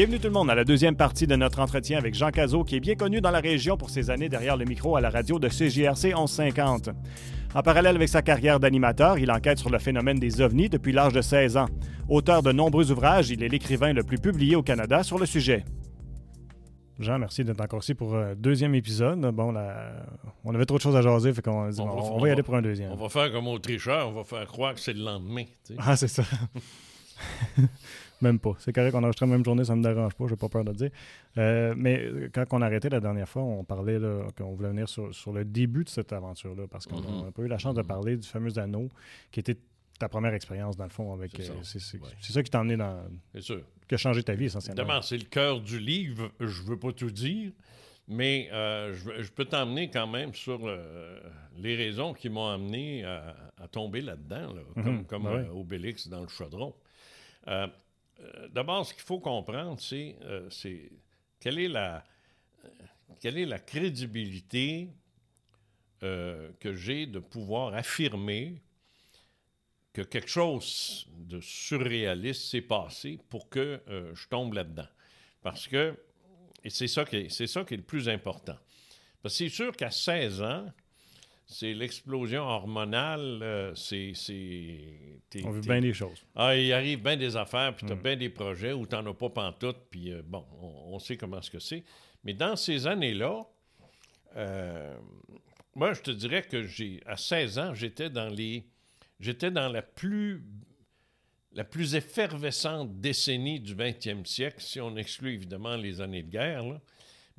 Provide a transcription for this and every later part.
Bienvenue tout le monde à la deuxième partie de notre entretien avec Jean Cazot, qui est bien connu dans la région pour ses années derrière le micro à la radio de CJRC 1150. En parallèle avec sa carrière d'animateur, il enquête sur le phénomène des ovnis depuis l'âge de 16 ans. Auteur de nombreux ouvrages, il est l'écrivain le plus publié au Canada sur le sujet. Jean, merci d'être encore ici pour un deuxième épisode. Bon, là, on avait trop de choses à jaser, fait qu'on On va- on, on va y aller pour un deuxième. On va faire comme au tricheur, on va faire croire que c'est le lendemain. tu sais. Ah, c'est ça. même pas. C'est correct qu'on enregistre la même journée, ça me dérange pas, j'ai pas peur de le dire. Euh, mais quand on a arrêté la dernière fois, on parlait qu'on voulait venir sur, sur le début de cette aventure-là, parce qu'on Mhm. n'a pas eu la chance de parler du fameux anneau, qui était ta première expérience, dans le fond, avec. C'est ça. euh, C'est Ouais. ça qui t'a emmené dans. C'est sûr. qui a changé ta vie, essentiellement. Évidemment, c'est le cœur du livre. Je veux pas tout dire, mais euh, je, peux t'emmener quand même sur euh, les raisons qui m'ont amené à, à tomber là-dedans, là, Mhm. comme, comme euh, Obélix dans le chaudron. Euh, D'abord, ce qu'il faut comprendre, c'est euh, c'est quelle est la euh, quelle est la crédibilité que j'ai de pouvoir affirmer que quelque chose de surréaliste s'est passé pour que je tombe là-dedans. Parce que, et c'est ça, qui est, c'est ça qui est le plus important. Parce que c'est sûr qu'à 16 ans, c'est l'explosion hormonale, euh, c'est... On veut bien des choses. ah, il arrive bien des affaires, puis tu as Mm. bien des projets où tu n'en as pas pantoute, puis euh, bon, on, on sait comment ce que c'est. Mais dans ces années-là, euh, moi, je te dirais que j'ai, à 16 ans, j'étais dans les, j'étais dans la plus, la plus effervescente décennie du 20e siècle, si on exclut évidemment les années de guerre, là.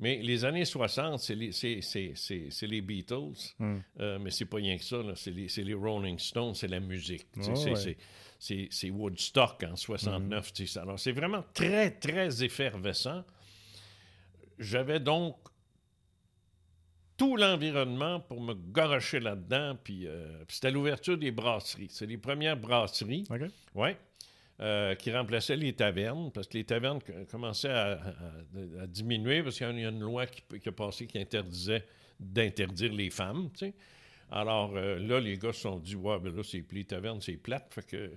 Mais les années 60, c'est les, Beatles, Mm. euh, mais c'est pas rien que ça. C'est, les, Rolling Stones, c'est la musique. Oh, c'est, ouais. Woodstock en 69. tu sais. Alors, c'est vraiment très, très effervescent. J'avais donc tout l'environnement pour me garocher là-dedans. Puis, euh, puis c'était l'ouverture des brasseries. C'est les premières brasseries, OK? ouais, euh, qui remplaçaient les tavernes, parce que les tavernes commençaient à, à- à diminuer, parce qu'il y a une- loi qui, qui a passé qui interdisait d'interdire les femmes, tu sais. Alors euh, là, les gars se sont dit, ouais, ben là, c'est, les tavernes, c'est plate, fait que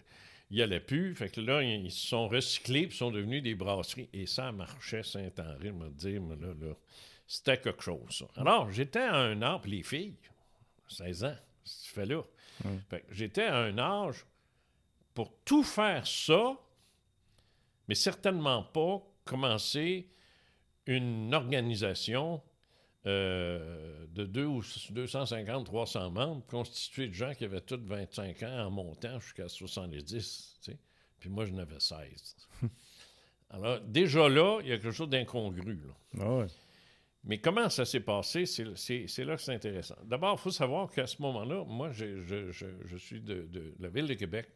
il n'y allait plus. Fait que là, ils se sont recyclés puis sont devenus des brasseries. Et ça marchait Saint-Henri, me dire, mais là, là, c'était quelque chose, ça. Alors, j'étais à un âge, puis les filles, 16 ans, ce fait là. Fait que j'étais à un âge pour tout faire ça, mais certainement pas commencer une organisation euh, de ou 250, 300 membres, constituée de gens qui avaient tous 25 ans en montant jusqu'à 70, tu sais. Puis moi, je n'avais 16. Alors, déjà là, il y a quelque chose d'incongru, là. Ah ouais. Mais comment ça s'est passé, c'est là que c'est intéressant. D'abord, il faut savoir qu'à ce moment-là, moi, je, je- je- je suis de, de la ville de Québec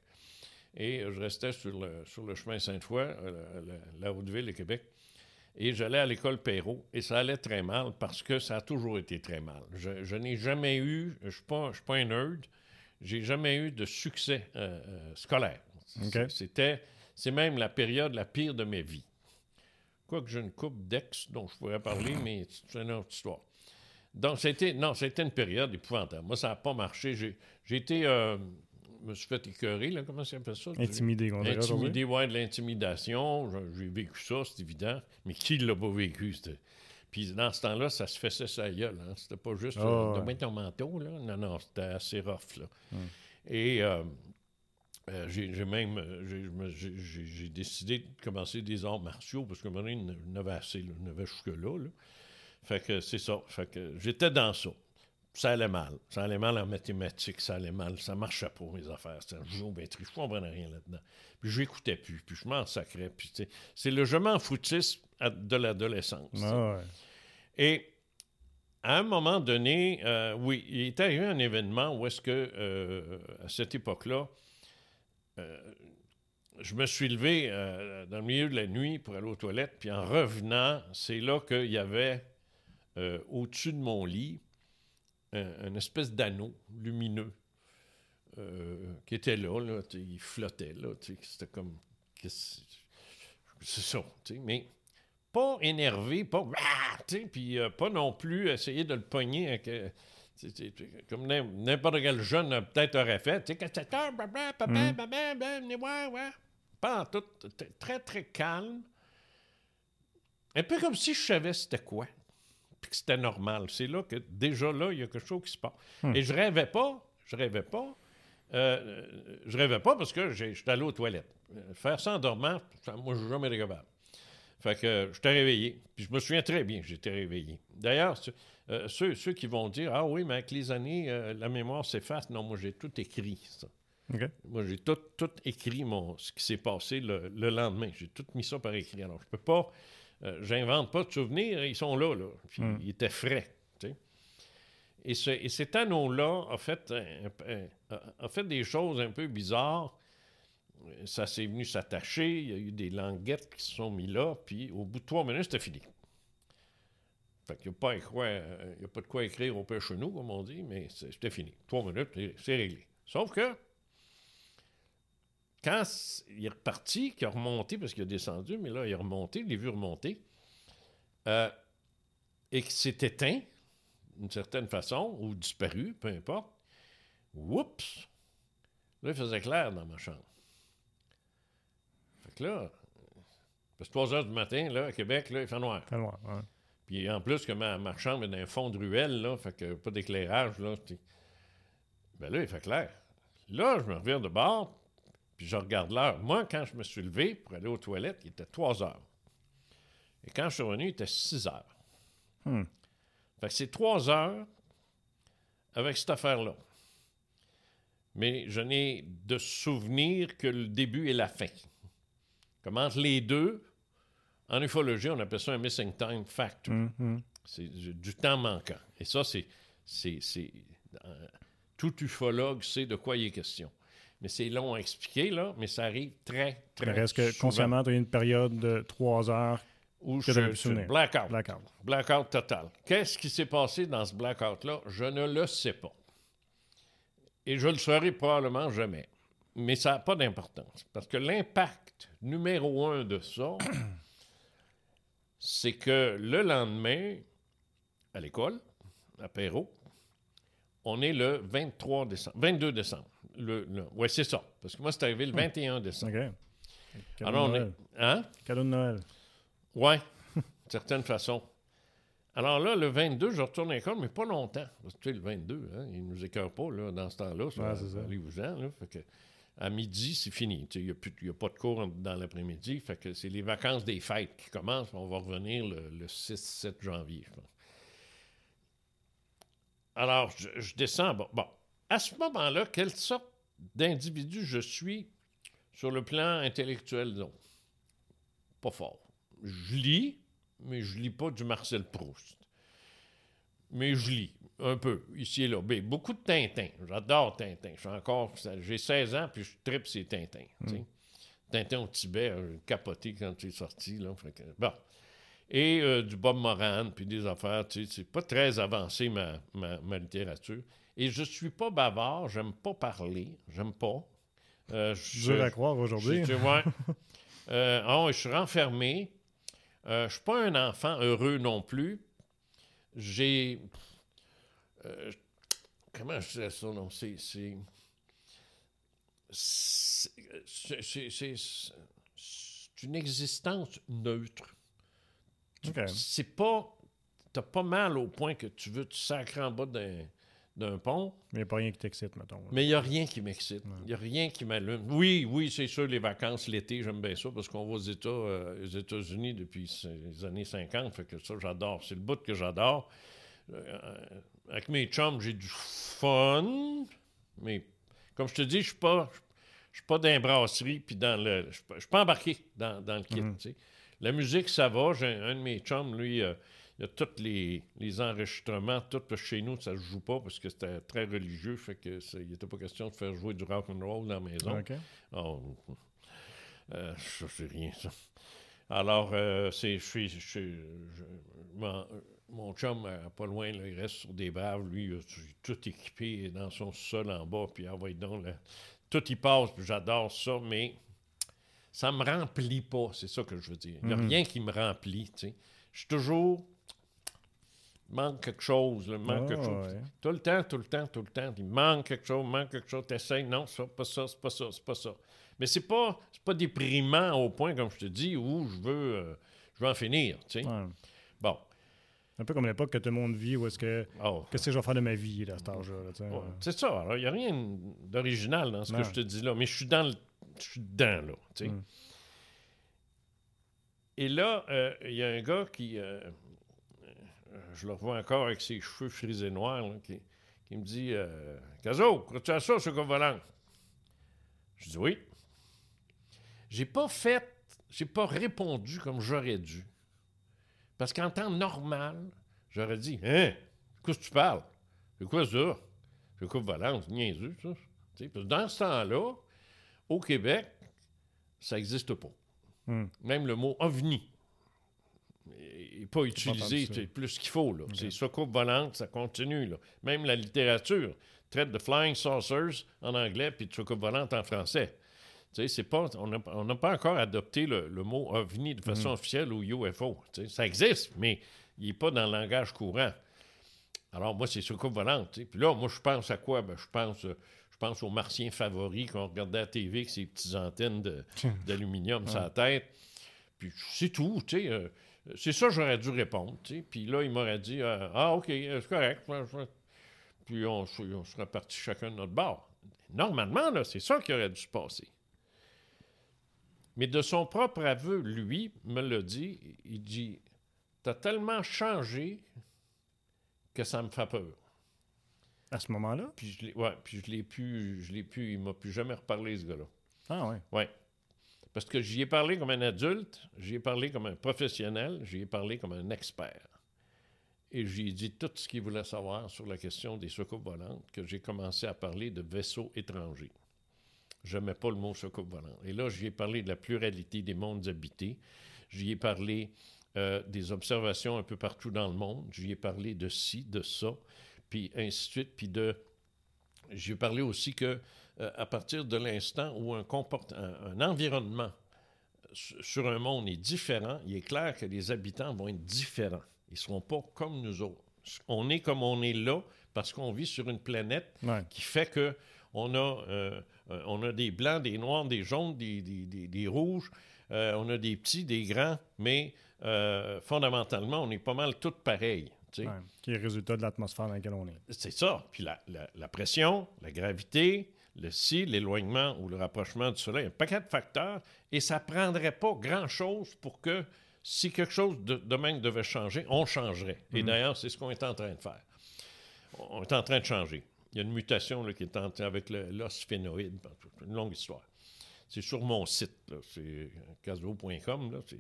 et je restais sur le, sur le chemin Sainte-Foy, euh, la, la Haute-Ville de Québec, et j'allais à l'école Perrault et ça allait très mal parce que ça a toujours été très mal. Je, je n'ai jamais eu, je ne suis, suis pas un nerd, j'ai jamais eu de succès euh, euh, scolaire. C'était, c'est même la période la pire de ma vie. Quoique j'ai une coupe d'ex dont je pourrais parler, mais c'est une autre histoire. Donc, c'était, non, c'était une période épouvantable. Moi, ça n'a pas marché. J'ai, j'ai été, euh, je me suis fait écœurer, là, comment ça s'appelle ça? Intimidé, on dirait aujourd'hui. Intimidé, ouais, de l'intimidation. J'ai vécu ça, c'est évident. Mais qui l'a pas vécu? Puis dans ce temps-là, ça se faisait sa gueule. Hein? C'était pas juste Ah, euh, ouais. ton manteau, là. Non, non, c'était assez rough, là. Et euh, euh, j'ai même euh, j'ai- décidé de commencer des arts martiaux parce que maintenant, il y en avait assez, là. il y en avait jusque-là. là. Fait que c'est ça. Fait que j'étais dans ça. Ça allait mal. Ça allait mal en mathématiques, ça allait mal. Ça marchait pas, mes affaires. C'était un géométrie. Je comprenais rien là-dedans. Puis je n'écoutais plus. Puis je m'en sacrais. Puis c'est le je m'en foutisme à- de l'adolescence. Ah ouais. Et à un moment donné, euh, oui, il est arrivé un événement où est-ce que, euh, à cette époque-là, euh, je me suis levé dans le milieu de la nuit pour aller aux toilettes, puis en revenant, c'est là qu'il y avait au-dessus de mon lit un, une espèce d'anneau lumineux euh, qui était là, là il flottait, là, c'était comme... C'est ça, mais pas énervé, pas Ah! puis euh, pas non plus essayer de le pogner avec, euh, comme n'im- n'importe quel jeune peut-être aurait fait. Tu sais, quand c'est tard, papa, papa, papa, venez voir, ouais. Pas en tout, très, très calme. un peu comme si je savais c'était quoi, puis que c'était normal. C'est là que déjà là, il y a quelque chose qui se passe. Hmm. Et je rêvais pas, je rêvais pas, euh, je rêvais pas parce que j'étais allé aux toilettes. Euh, Faire ça en dormant, moi, je suis jamais capable. Fait que euh, j'étais réveillé. Puis je me souviens très bien, j'étais réveillé. D'ailleurs, euh, ceux, ceux qui vont dire Ah oui, mais avec les années, euh, la mémoire s'efface. Non, moi, j'ai tout écrit, ça. Moi, j'ai tout, tout écrit mon, ce qui s'est passé le, le lendemain. J'ai tout mis ça par écrit. Alors, je peux pas. Euh, J'invente pas de souvenirs, ils sont là, là. Puis, Mm. ils étaient frais. Et, ce- et cet anneau-là a fait, un- un- a- a fait des choses un peu bizarres. Ça s'est venu s'attacher, il y a eu des languettes qui se sont mis là, puis au bout de trois minutes, c'était fini. Fait qu'il n'y a, pas quoi- euh, y a pas de quoi écrire au pêche nous, comme on dit, mais c'était fini. Trois minutes, c'est réglé. Sauf que, quand il est reparti, qu'il a remonté, parce qu'il a descendu, mais là, il est remonté, il l'a vu remonter, euh, et qu'il s'est éteint, d'une certaine façon, ou disparu, peu importe, oups! Là, il faisait clair dans ma chambre. Fait que là, parce que 3 heures du matin, là, à Québec, là, il fait noir. Loin. ouais. Puis en plus que ma, ma chambre est dans un fond de ruelle, là, fait que pas d'éclairage, là. Ben là, il fait clair. Là, je me reviens de bord, puis je regarde l'heure. Moi, quand je me suis levé pour aller aux toilettes, il était 3 heures. Et quand je suis revenu, il était 6 heures. Hmm. Fait que c'est 3 heures avec cette affaire-là. Mais je n'ai de souvenir que le début et la fin. Comme entre les deux, en ufologie, on appelle ça un missing time factor. Hum, hum. C'est du temps manquant. Et ça, c'est. c'est, c'est euh, tout ufologue sait de quoi il est question. Mais c'est long à expliquer, là, mais ça arrive très, très Il reste que souvent. consciemment, tu as une période de trois heures. Où que je, blackout. Blackout. Blackout total. Qu'est-ce qui s'est passé dans ce blackout-là? Je ne le sais pas. Et je le saurai probablement jamais. Mais ça n'a pas d'importance. Parce que l'impact numéro un de ça, c'est que le lendemain, à l'école, à Perrault, on est le 23 décembre, 22 décembre. Le, oui, c'est ça. Parce que moi, c'est arrivé le 21 décembre. OK. Cadeau Alors, de on est. Noël. Hein? Cadeau de Noël. Oui, d'une certaine façon. Alors là, le 22, je retourne à l'école, mais pas longtemps. Parce que tu sais, le 22, hein, il ne nous écœure pas là, dans ce temps-là. Ouais, c'est ça. Allez-vous-en. là. Fait que, à midi, c'est fini. Il n'y a, a pas de cours dans l'après-midi. Fait que c'est les vacances des fêtes qui commencent. On va revenir le, le 6-7 janvier, je pense. Alors, je, je descends. Bon, bon. À ce moment-là, quelle sorte d'individu je suis sur le plan intellectuel, disons? Pas fort. Je lis, mais je lis pas du Marcel Proust. Mais je lis un peu, ici et là. Ben, beaucoup de Tintin. J'adore Tintin. Je suis encore, j'ai 16 ans, puis je tripe ces Tintins. sais. Tintin au Tibet, euh, capoté quand c'est sorti. Là, que- bon. Et euh, du Bob Moran, puis des affaires. tu sais, C'est pas très avancé, ma, ma, ma littérature. Et je suis pas bavard, j'aime pas parler, j'aime pas. Euh, je- Dur à croire aujourd'hui. je- ouais. Euh, ah je suis renfermé. Euh, je suis pas un enfant heureux non plus. J'ai. euh, comment je dirais ça, non? C'est. C'est. C'est- une existence neutre. OK. C'est pas. T'as pas mal au point que tu veux te sacrer en bas d'un, d'un pont. Mais il n'y a pas rien qui t'excite, mettons. Mais il n'y a rien qui m'excite. Il n'y a rien qui m'allume. Oui, oui, c'est sûr, les vacances, l'été, j'aime bien ça parce qu'on va aux, États, euh, aux États-Unis depuis les années 50. Fait que ça, j'adore. C'est le bout que j'adore. Euh, avec mes chums, j'ai du fun. Mais comme je te dis, je suis pas. Je suis pas dans la brasserie puis dans le. Je suis pas- je suis pas embarqué dans, dans le kit. sais. La musique, ça va. J'ai un, un de mes chums, lui, euh, il y a tous les, les enregistrements, tout parce que chez nous, ça ne se joue pas parce que c'était très religieux, fait que il n'était pas question de faire jouer du rock and roll dans la maison. OK. Oh, euh, ça, c'est rien, ça. Alors, euh, c'est, je suis, je mon, mon chum, euh, pas loin, là, il reste sur des braves. Lui, il a tout- équipé dans son sol en bas, puis ah ouais, donc, là, tout y passe, puis j'adore ça, mais ça me remplit pas, c'est ça que je veux dire. Il n'y a rien qui me remplit, tu sais. Je suis toujours... Il manque quelque chose, là, manque Ah, quelque chose. ouais. Tout le temps, tout le temps, tout le temps. Il manque quelque chose, il manque quelque chose. T'essayes, non, ça, pas ça, c'est pas ça, c'est pas ça. Mais c'est pas, c'est pas déprimant au point, comme je te dis, où je veux, euh, je vais en finir, tu sais. Ouais. Bon. Un peu comme l'époque que tout le monde vit où est-ce que. Oh. Qu'est-ce que je vais faire de ma vie, là, à cet âge-là? Ouais, euh. C'est ça. Il n'y a rien d'original dans ce Non. que je te dis là, mais je suis dans le. Je suis dedans, là. tu sais. Mm. Et là, euh, il y a un gars qui. euh, je le revois encore avec ses cheveux frisés noirs, là, qui, qui me dit euh, Caso, crois-tu à ça, ce volant Je dis oui. J'ai pas fait. J'ai pas répondu comme j'aurais dû. Parce qu'en temps normal, j'aurais dit Hein? Qu'est-ce que tu parles? C'est quoi ça? C'est quoi volant C'est niaiseux, ça. Tu sais, parce que dans ce temps-là, au Québec, ça n'existe pas. Hmm. Même le mot ovni n'est pas utilisé c'est plus qu'il faut. là. C'est soucoupe volante, ça continue. Là. Même la littérature traite de flying saucers en anglais puis de soucoupe volante en français. C'est pas, on n'a on pas encore adopté le, le mot ovni de façon officielle ou UFO. Ça existe, mais il n'est pas dans le langage courant. Alors, moi, c'est soucoupe volante. tu sais. Puis là, moi, je pense à quoi? Ben, je pense, euh, je pense aux martiens favoris qu'on regardait à la TV avec ces petites antennes de- d'aluminium sur la tête. Puis c'est tout, tu sais. euh, c'est ça que j'aurais dû répondre. Puis là, il m'aurait dit euh, Ah, OK, c'est correct. Ouais, ouais. Puis on, se- on serait partis chacun de notre bord. Normalement, là, c'est ça qui aurait dû se passer. Mais de son propre aveu, lui me l'a dit. Il dit T'as tellement changé que ça me fait peur. À ce moment-là? Puis je l'ai, ouais, puis je l'ai pu, je l'ai pu, il m'a plus jamais reparlé, ce gars-là. Ah, ouais. Oui. Parce que j'y ai parlé comme un adulte, j'y ai parlé comme un professionnel, j'y ai parlé comme un expert. Et j'y ai dit tout ce qu'il voulait savoir sur la question des soucoupes volantes, que j'ai commencé à parler de vaisseaux étrangers. Je n'aimais pas le mot soucoupe volante. Et là, j'y ai parlé de la pluralité des mondes habités. J'y ai parlé euh, des observations un peu partout dans le monde. J'y ai parlé de ci, de ça, puis ainsi de suite. Puis de. J'ai parlé aussi que euh, à partir de l'instant où un, comport- un, un environnement su- sur un monde est différent, il est clair que les habitants vont être différents. Ils ne seront pas comme nous autres. On est comme on est là parce qu'on vit sur une planète Ouais. qui fait que on a, euh, euh, on a des blancs, des noirs, des jaunes, des, des- des- des rouges, euh, on a des petits, des grands, mais euh, fondamentalement, on est pas mal tous pareils. tu sais. Ouais. Qui est le résultat de l'atmosphère dans laquelle on est. C'est ça. Puis la, la- la pression, la gravité, le si, l'éloignement ou le rapprochement du Soleil, un paquet de facteurs, et ça prendrait pas grand-chose pour que, si quelque chose de, de même devait changer, on changerait. Et d'ailleurs, c'est ce qu'on est en train de faire. On est en train de changer. Il y a une mutation là, qui est en train avec l'os phénoïde. C'est une longue histoire. C'est sur mon site, c'est caso.com. Là. C'est-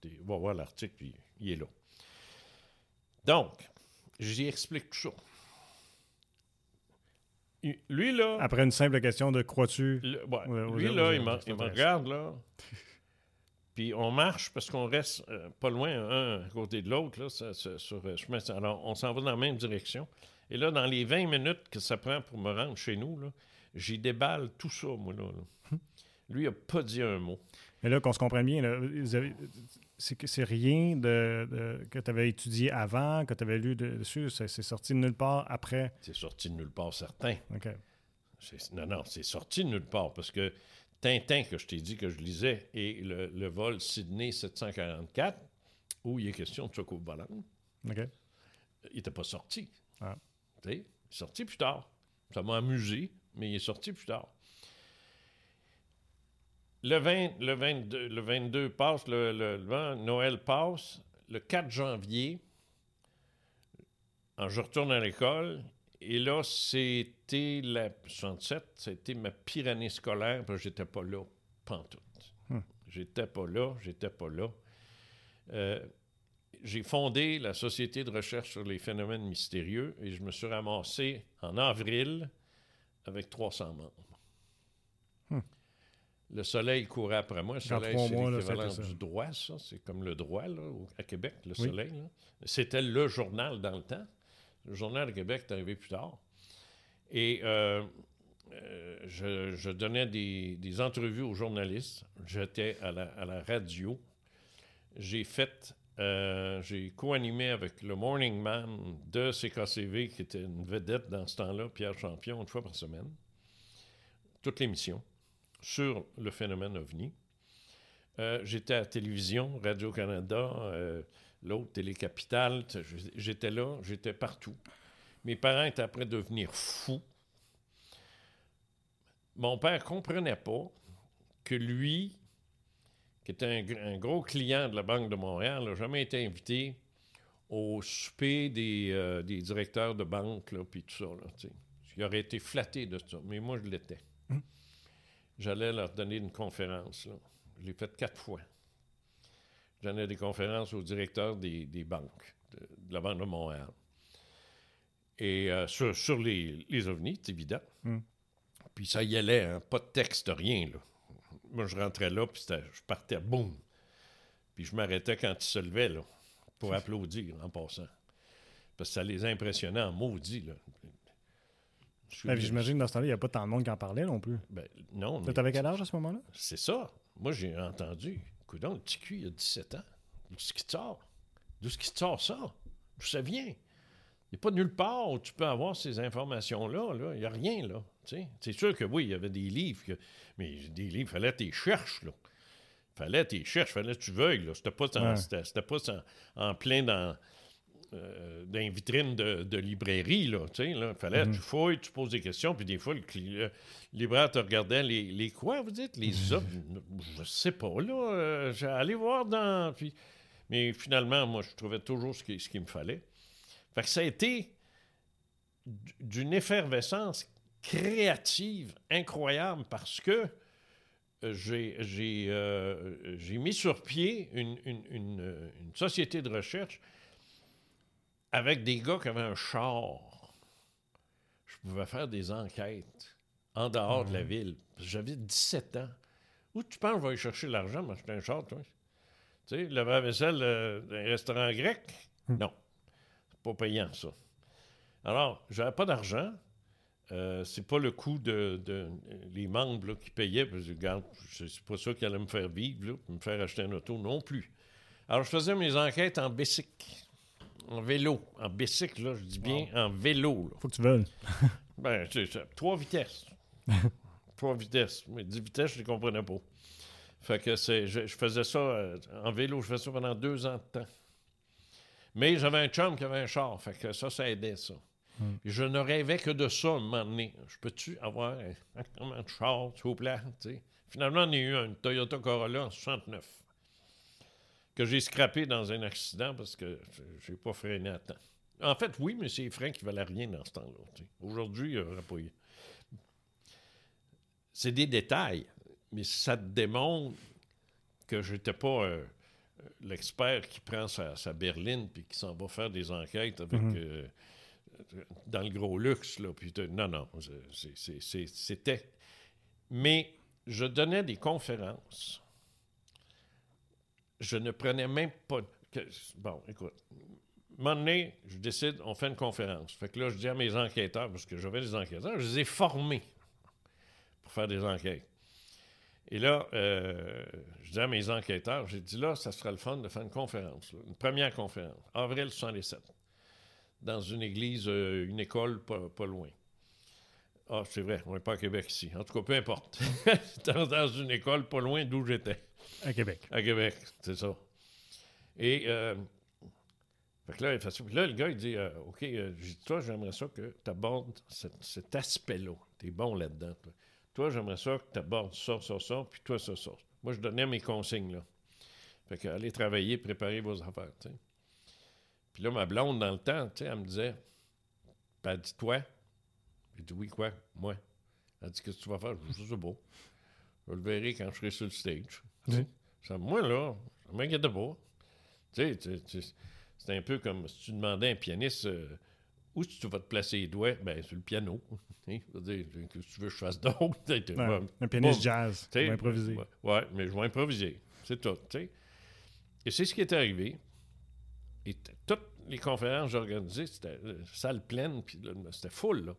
t'es- Va voir l'article, puis il est là. Donc, j'y explique tout ça. Il- Lui, là, Après une simple question de crois-tu. ouais, Ouais, lui, aux- là, aux- il, me, aux il me extraterrestres. regarde, là. Puis on marche parce qu'on reste euh, pas loin, un à côté de l'autre, là, ça- ça- sur euh, chemin. Alors, on s'en va dans la même direction. Et là, dans les 20 minutes que ça prend pour me rendre chez nous, là, j'y déballe tout ça, moi, là. là. Lui, il n'a pas dit un mot. Mais là, qu'on se comprenne bien, là, vous avez- c'est que c'est rien de, de- que tu avais étudié avant, que tu avais lu de- dessus. C'est sorti de nulle part après. C'est sorti de nulle part, certain. OK. Non, non, c'est sorti de nulle part parce que Tintin, que je t'ai dit que je lisais, et le, le vol Sydney 744, où il est question de volante, OK. il n'était pas sorti. Ah. Il est sorti plus tard. Ça m'a amusé, mais il est sorti plus tard. Le, 20, le, 22, le 22 passe, le, le- le 20, Noël passe. Le 4 janvier, je retourne à l'école, et là, c'était la 67, c'était ma pire année scolaire, parce que j'étais pas là, pantoute. Hmm. J'étais pas là, j'étais pas là. Euh, j'ai fondé la Société de recherche sur les phénomènes mystérieux et je me suis ramassé en avril avec 300 membres. Le soleil courait après moi. Le soleil, c'est l'équivalent du droit, ça. C'est comme le droit, là, au- à Québec, le Oui. soleil. C'était le journal dans le temps. Le journal de Québec est arrivé plus tard. Et euh, euh, je, je donnais des, des entrevues aux journalistes. J'étais à la, à la radio. J'ai fait, euh, j'ai co-animé avec le Morning Man de CKCV, qui était une vedette dans ce temps-là, Pierre Champion, une fois par semaine. Toute l'émission sur le phénomène OVNI. Euh, j'étais à la télévision, Radio-Canada, euh, l'autre, Télé-Capitale. J'étais là, j'étais partout. Mes parents étaient après devenir fous. Mon père comprenait pas que lui, qui était un, gros client de la Banque de Montréal, n'a jamais été invité au souper des, euh, directeurs de banque, puis tout ça. Il aurait été flatté de ça, mais moi, je l'étais. Hum. J'allais leur donner une conférence. Là. Je l'ai fait quatre fois. J'en ai des conférences aux directeurs des, banques de, la Banque de Montréal. Et euh, sur, les, les ovnis, c'est évident. Hmm. Puis ça y allait, hein, pas de texte, rien. Là. Moi, je rentrais là, puis je partais, boum. Puis je m'arrêtais quand ils se levaient, là, pour applaudir en passant. Parce que ça les impressionnait en maudit, là. Ben, j'imagine dans ce temps-là, il n'y a pas tant de monde qui en parlait non plus. Ben, non. Tu avais quel âge à ce moment-là? C'est ça. Moi, j'ai entendu. Coudon, le petit cul, il a 17 ans. D'où est-ce qu'il sort? D'où est-ce qu'il sort ça? D'où ça vient? Il n'y a pas nulle part où tu peux avoir ces informations-là. Là. Il n'y a rien, là. C'est sûr que oui, il y avait des livres, mais des livres, il fallait que tu cherches, là. Fallait que tu les cherches, fallait que tu veuilles, là. C'était pas, c'était, pas en, plein dans, euh, dans une vitrine de, librairie, là, tu sais, là. Fallait que tu mhm. fouilles, tu poses des questions, puis des fois, le, libraire te regardait les, les quoi, vous dites? Les mhm. hommes? Je sais pas, là. Euh, J'allais voir dans... Puis, mais finalement, moi, je trouvais toujours ce qu'il ce me fallait. Fait que ça a été d'une effervescence créative incroyable parce que euh, j'ai mis sur pied une, une, une, une société de recherche avec des gars qui avaient un char, je pouvais faire des enquêtes en dehors de la ville. J'avais 17 ans. Où tu penses que je vais aller chercher l'argent, m'acheter un char, toi? Tu sais, le vaisselle euh, d'un restaurant grec? Hmm. Non. C'est pas payant, ça. Alors, j'avais pas d'argent. Euh, c'est pas le coût de, les membres qui payaient, parce que regarde, c'est pas ça qui allait me faire vivre, me faire acheter un auto non plus. Alors, je faisais mes enquêtes en bicycle en vélo, en bicycle, là, je dis bien en vélo. Faut que tu veuilles. ben, c'est ça. Trois vitesses. Trois vitesses. Mais dix vitesses, je ne les comprenais pas. Fait que c'est, je, faisais ça euh, en vélo, je faisais ça pendant deux ans de temps. Mais j'avais un chum qui avait un char, fait que ça, ça aidait ça. Hmm. Je ne rêvais que de ça à un moment donné. Je peux-tu avoir un, un, char, s'il vous plaît? Finalement, on a eu un Toyota Corolla en 69 que j'ai scrappé dans un accident parce que j'ai pas freiné à temps. En fait, oui, mais c'est les freins qui valaient rien dans ce temps-là. Aujourd'hui, il n'y aurait pas eu. C'est des détails, mais ça te démontre que je n'étais pas euh, l'expert qui prend sa, berline puis qui s'en va faire des enquêtes avec mhm. euh, dans le gros luxe. Là, puis non, non, c'était. Mais je donnais des conférences je ne prenais même pas. bon, écoute. Un moment donné, je décide, on fait une conférence. Fait que là, je dis à mes enquêteurs, parce que j'avais des enquêteurs, je les ai formés pour faire des enquêtes. Et là, euh, je dis à mes enquêteurs, j'ai dit là, ça sera le fun de faire une conférence, une première conférence, avril 77, dans une église, euh, une école pas, loin. Ah, c'est vrai, on n'est pas à Québec ici. En tout cas, peu importe. dans, dans une école pas loin d'où j'étais. À Québec. À Québec, c'est ça. Et euh, fait que là, là, le gars, il dit euh, OK, euh, toi, j'aimerais ça que tu abordes cet, aspect-là. Tu es bon là-dedans. Toi, j'aimerais ça que tu abordes ça, ça, ça, puis toi, ça, ça. Moi, je donnais mes consignes, là. Fait que allez travailler, préparez vos affaires. Puis là, ma blonde, dans le temps, tu sais, elle me disait ben, Elle dit Toi? J'ai dit Oui, quoi? Moi? Elle dit Qu'est-ce que tu vas faire? Je dis C'est beau. Je le verrai quand je serai sur le stage. Moi, là, je m'inquiète pas. Tu sais, c'est un peu comme si tu demandais à un pianiste euh, où tu vas te placer les doigts, ben sur le piano. Que tu veux que je fasse d'autres. un pianiste jazz, tu improviser. Oui, mais je vais improviser. C'est tout. Et c'est ce qui est arrivé. Et toutes les conférences que j'ai organisées, c'était euh, salle pleine, puis c'était full, là.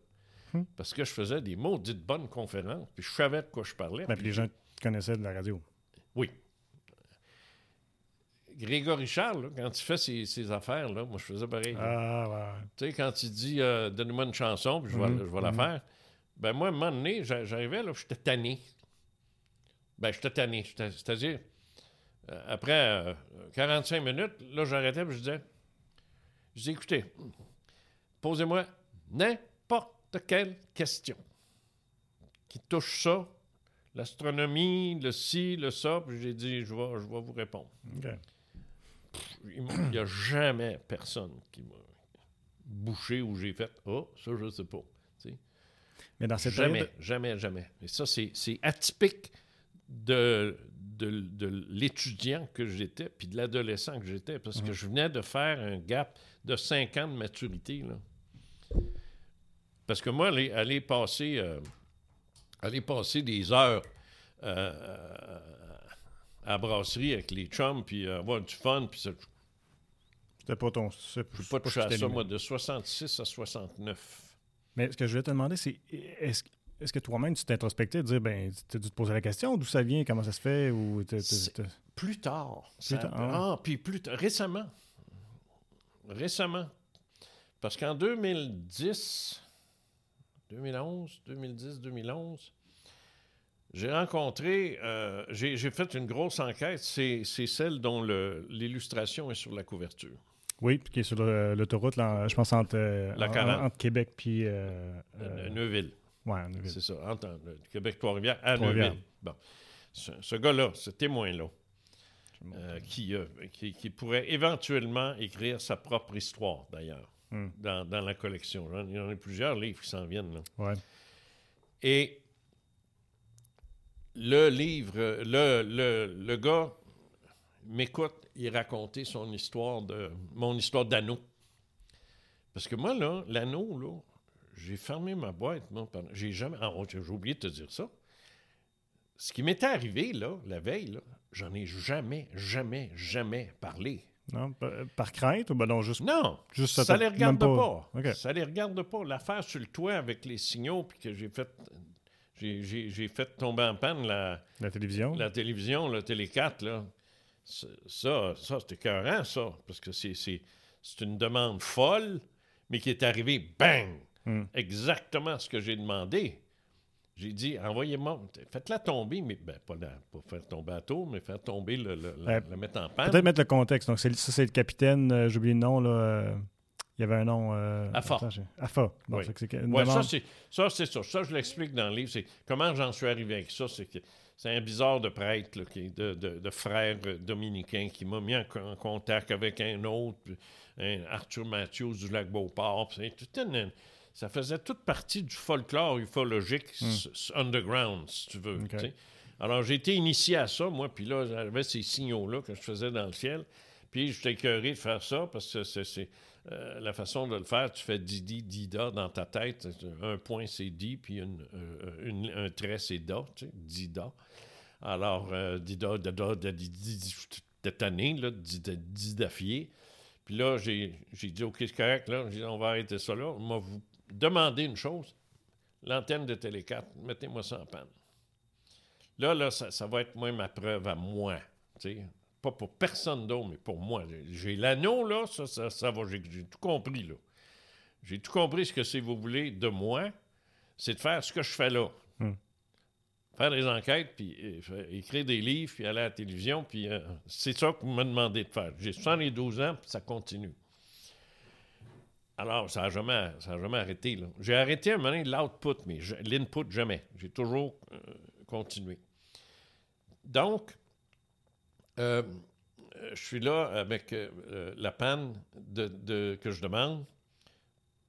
Hum. Parce que je faisais des maudites bonnes conférences, puis je savais de quoi je parlais. Ben, puis les gens connaissaient de la radio. Oui. Grégory Charles, quand il fait ses, affaires, là, moi, je faisais pareil. Ah, ouais. Tu sais, quand il dit euh, Donne-moi une chanson, puis je vais, mhm, la mhm. faire. Ben, moi, à un moment donné, j'arrivais, là, j'étais tanné. Ben, j'étais tanné. C'est-à-dire, euh, après euh, 45 minutes, là, j'arrêtais et je disais, je dis, écoutez, posez-moi n'importe quelle question qui touche ça, l'astronomie, le ci, le ça, puis j'ai dit, je vais, je vais vous répondre. Il n'y a jamais personne qui m'a bouché où j'ai fait, oh, ça, je ne sais pas. Mais dans cette Jamais, période- jamais, jamais. Et ça, c'est c'est atypique de, de, de l'étudiant que j'étais, puis de l'adolescent que j'étais, parce que je venais de faire un gap de cinq ans de maturité. Là. Parce que moi, aller, aller passer, euh, aller passer des heures euh, euh, à la brasserie avec les chums, puis euh, avoir du fun, puis ça, C'était pas ton. c'est- je ne c'est pas toucher à ça, moi, de 66 à 69. Mais ce que je voulais te demander, c'est est-ce est-ce que toi-même, tu t'introspectais, de dire, ben, tu as dû te poser la question, d'où ça vient, comment ça se fait, ou Plus tard. ça- tard, ah. ah, puis plus tard. Récemment. Récemment. Parce qu'en 2010, 2011, 2010, 2011, j'ai rencontré, euh, j'ai fait une grosse enquête. C'est celle dont l'illustration est sur la couverture. Oui, qui est sur l'autoroute, je pense, entre, euh, La en- 40. entre Québec puis. euh, Neuville. en Neuville. C'est ça. Entre Québec-Trois-Rivières à. Neuville. Bon. Ce, ce gars-là, ce témoin-là, qui, qui, qui pourrait éventuellement écrire sa propre histoire, d'ailleurs, Hmm. dans, dans la collection. Il y en a plusieurs livres qui s'en viennent. là. Ouais. Et le livre, le, le, le gars m'écoute y raconter son histoire de mon histoire d'anneau. Parce que moi, là, l'anneau, là, j'ai fermé ma boîte, moi, j'ai jamais. ah, j'ai oublié de te dire ça. Ce qui m'était arrivé, là, la veille, là, j'en ai jamais, jamais, jamais parlé. Non, par, par crainte ou ben non, juste. Non, Juste ça, ça les regarde pas. Ça les regarde pas. L'affaire sur le toit avec les signaux, puis que j'ai fait, j'ai, fait tomber en panne la, La télévision. la télévision, le Télé 4, là. Ça, ça, c'est écœurant, ça. Parce que c'est, c'est, c'est une demande folle, mais qui est arrivée, bang! Hmm. Exactement ce que j'ai demandé. J'ai dit, envoyez-moi, faites-la tomber, mais ben, pas, la- pas faire tomber à tour, mais faire tomber, le, le- la, mettre en panne. Peut-être mettre le contexte. Donc, ça, c'est le capitaine, euh, j'ai oublié le nom, là. euh, il y avait un nom. Euh, Afa. Afa. Bon, Oui. c'est Ouais, ça, c'est ça, c'est ça. Ça, je l'explique dans le livre. C'est comment j'en suis arrivé avec ça. C'est que c'est un bizarre de prêtre, là, qui est de, de, de frère euh, dominicain, qui m'a mis en, en contact avec un autre, un Arthur Matthews du lac Beauport. c'est toute une- ça faisait toute partie du folklore ufologique s- underground, si tu veux. Hmm. Alors, j'ai été initié à ça, moi, puis là, j'avais ces signaux-là que je faisais dans le ciel. Puis, j'étais écœuré de faire ça parce que c'est- euh, la façon de le faire. Tu fais Didi, Dida dans ta tête. Un point, c'est Di, puis une- euh, une- un trait, c'est Da, tu sais, Dida. Alors, euh, Dida, Dada, tanné, là, Dida- Didafié. Puis là, j'ai j'ai dit, OK, c'est correct, là, J'ai dit, on va arrêter ça là. M'a vous demandé une chose. L'antenne de Télé 4, mettez-moi ça en panne. Là, là, ça, ça va être moi ma preuve à moi. Pas pour personne d'autre, mais pour moi. J'ai l'anneau, là, ça, ça, ça va. J'ai tout compris, là. J'ai tout compris ce que c'est, vous voulez, de moi. C'est de faire ce que je fais là. Hmm. Faire des enquêtes, puis euh, écrire des livres, puis aller à la télévision, puis euh, c'est ça que vous me demandez de faire. J'ai 72 ans, puis ça continue. Alors, ça n'a jamais, ça a jamais arrêté. là. J'ai arrêté à un moment donné l'output, mais je- l'input, jamais. J'ai toujours euh, continué. Donc, euh, je suis là avec euh, la panne de, de- que je demande.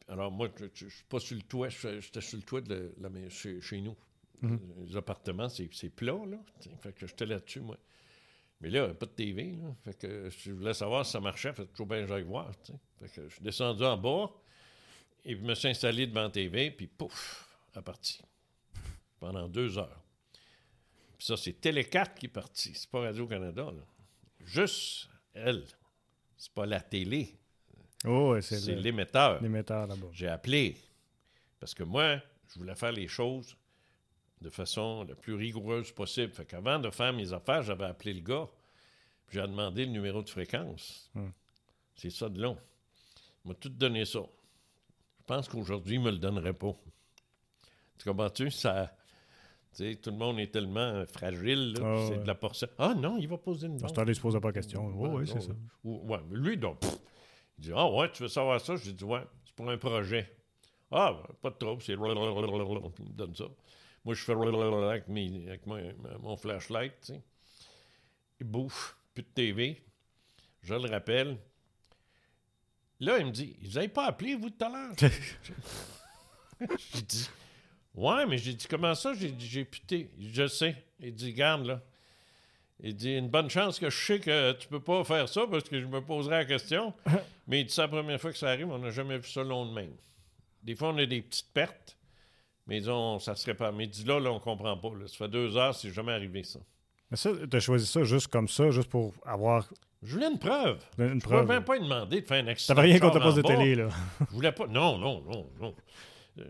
Alors, moi, je ne suis pas sur le toit, je- j'étais sur le toit de la, chez, chez nous. Les appartements, c'est c'est plat, là. Fait que j'étais là-dessus, moi. Mais là, pas de TV, là. Fait que je voulais savoir si ça marchait. Fait que toujours bien, j'aille voir, t'sais. Fait que je suis descendu en bas et je me suis installé devant la TV, puis pouf, à parti. Pendant deux heures. Puis ça, c'est Télé 4 qui est parti. C'est pas Radio-Canada, là. Juste elle. C'est pas la télé, Oh, c'est l'émetteur. l'émetteur là-bas. J'ai appelé. Parce que moi, je voulais faire les choses de façon la plus rigoureuse possible. Fait qu'avant de faire mes affaires, j'avais appelé le gars. J'ai demandé le numéro de fréquence. Hmm. C'est ça de long. Il m'a tout donné ça. Je pense qu'aujourd'hui, il ne me le donnerait pas. Tu comprends-tu? Ça, Tu sais, tout le monde est tellement fragile. là, Ah, c'est ouais. de la porcelle. Ah non, il va poser une À bombe. il se posait pas question. Oui, Ouais, oui, c'est non, ça. ou- lui, donc, pff, il dit Ah ouais, tu veux savoir ça J'ai dit Ouais, c'est pour un projet. Ah, ben, pas de trouble, c'est. Il me donne ça. Moi, je fais avec, mes- avec mon, mon flashlight, tu sais. Il bouffe, plus de TV. Je le rappelle. Là, il me dit Vous n'avez pas appelé, vous, tout à l'heure? J'ai dit Ouais, mais j'ai dit Comment ça J'ai dit J'ai puté. Je sais. Il dit Garde, là. Il dit Une bonne chance que je sais que tu peux pas faire ça parce que je me poserai la question. mais il dit C'est la première fois que ça arrive, on n'a jamais vu ça long de même. Des fois, on a des petites pertes, mais disons, ça serait pas. Mais dit là, là, on comprend pas. là. Ça fait deux heures, c'est jamais arrivé ça. Mais ça, tu as choisi ça juste comme ça, juste pour avoir Je voulais une preuve. une Je ne preuve. même pas demander de faire un accident. T'avais rien contre le poste de bas. télé, là. Je voulais pas. Non, non, non, non. Euh,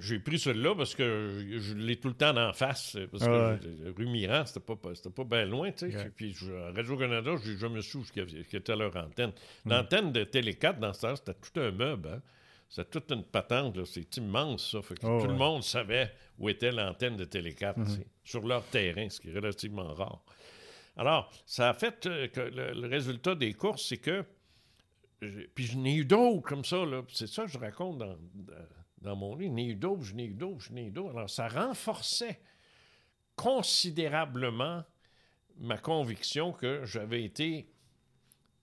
j'ai pris celui-là parce que je, je l'ai tout le temps en face. Parce que Ah ouais. rue Miran, c'était pas, c'était pas bien loin. tu sais. Puis je- à Radio-Canada, j'ai jamais su ce qu'il y avait- ce qu'était leur antenne. Hmm. L'antenne de Télé 4, dans ce temps, c'était tout un meuble. Hein? C'était toute une patente. C'est immense, ça. Fait que Oh, tout le ouais. Monde savait où était l'antenne de Télé 4, tu sais, sur leur terrain, ce qui est relativement rare. Alors, ça a fait euh, que le, le résultat des courses, c'est que. Puis je n'ai eu d'autres comme ça, C'est ça que je raconte dans, dans- dans mon livre. Je n'ai eu d'autres, je n'ai eu d'autres, je n'ai eu d'autres. Alors, ça renforçait considérablement ma conviction que j'avais été.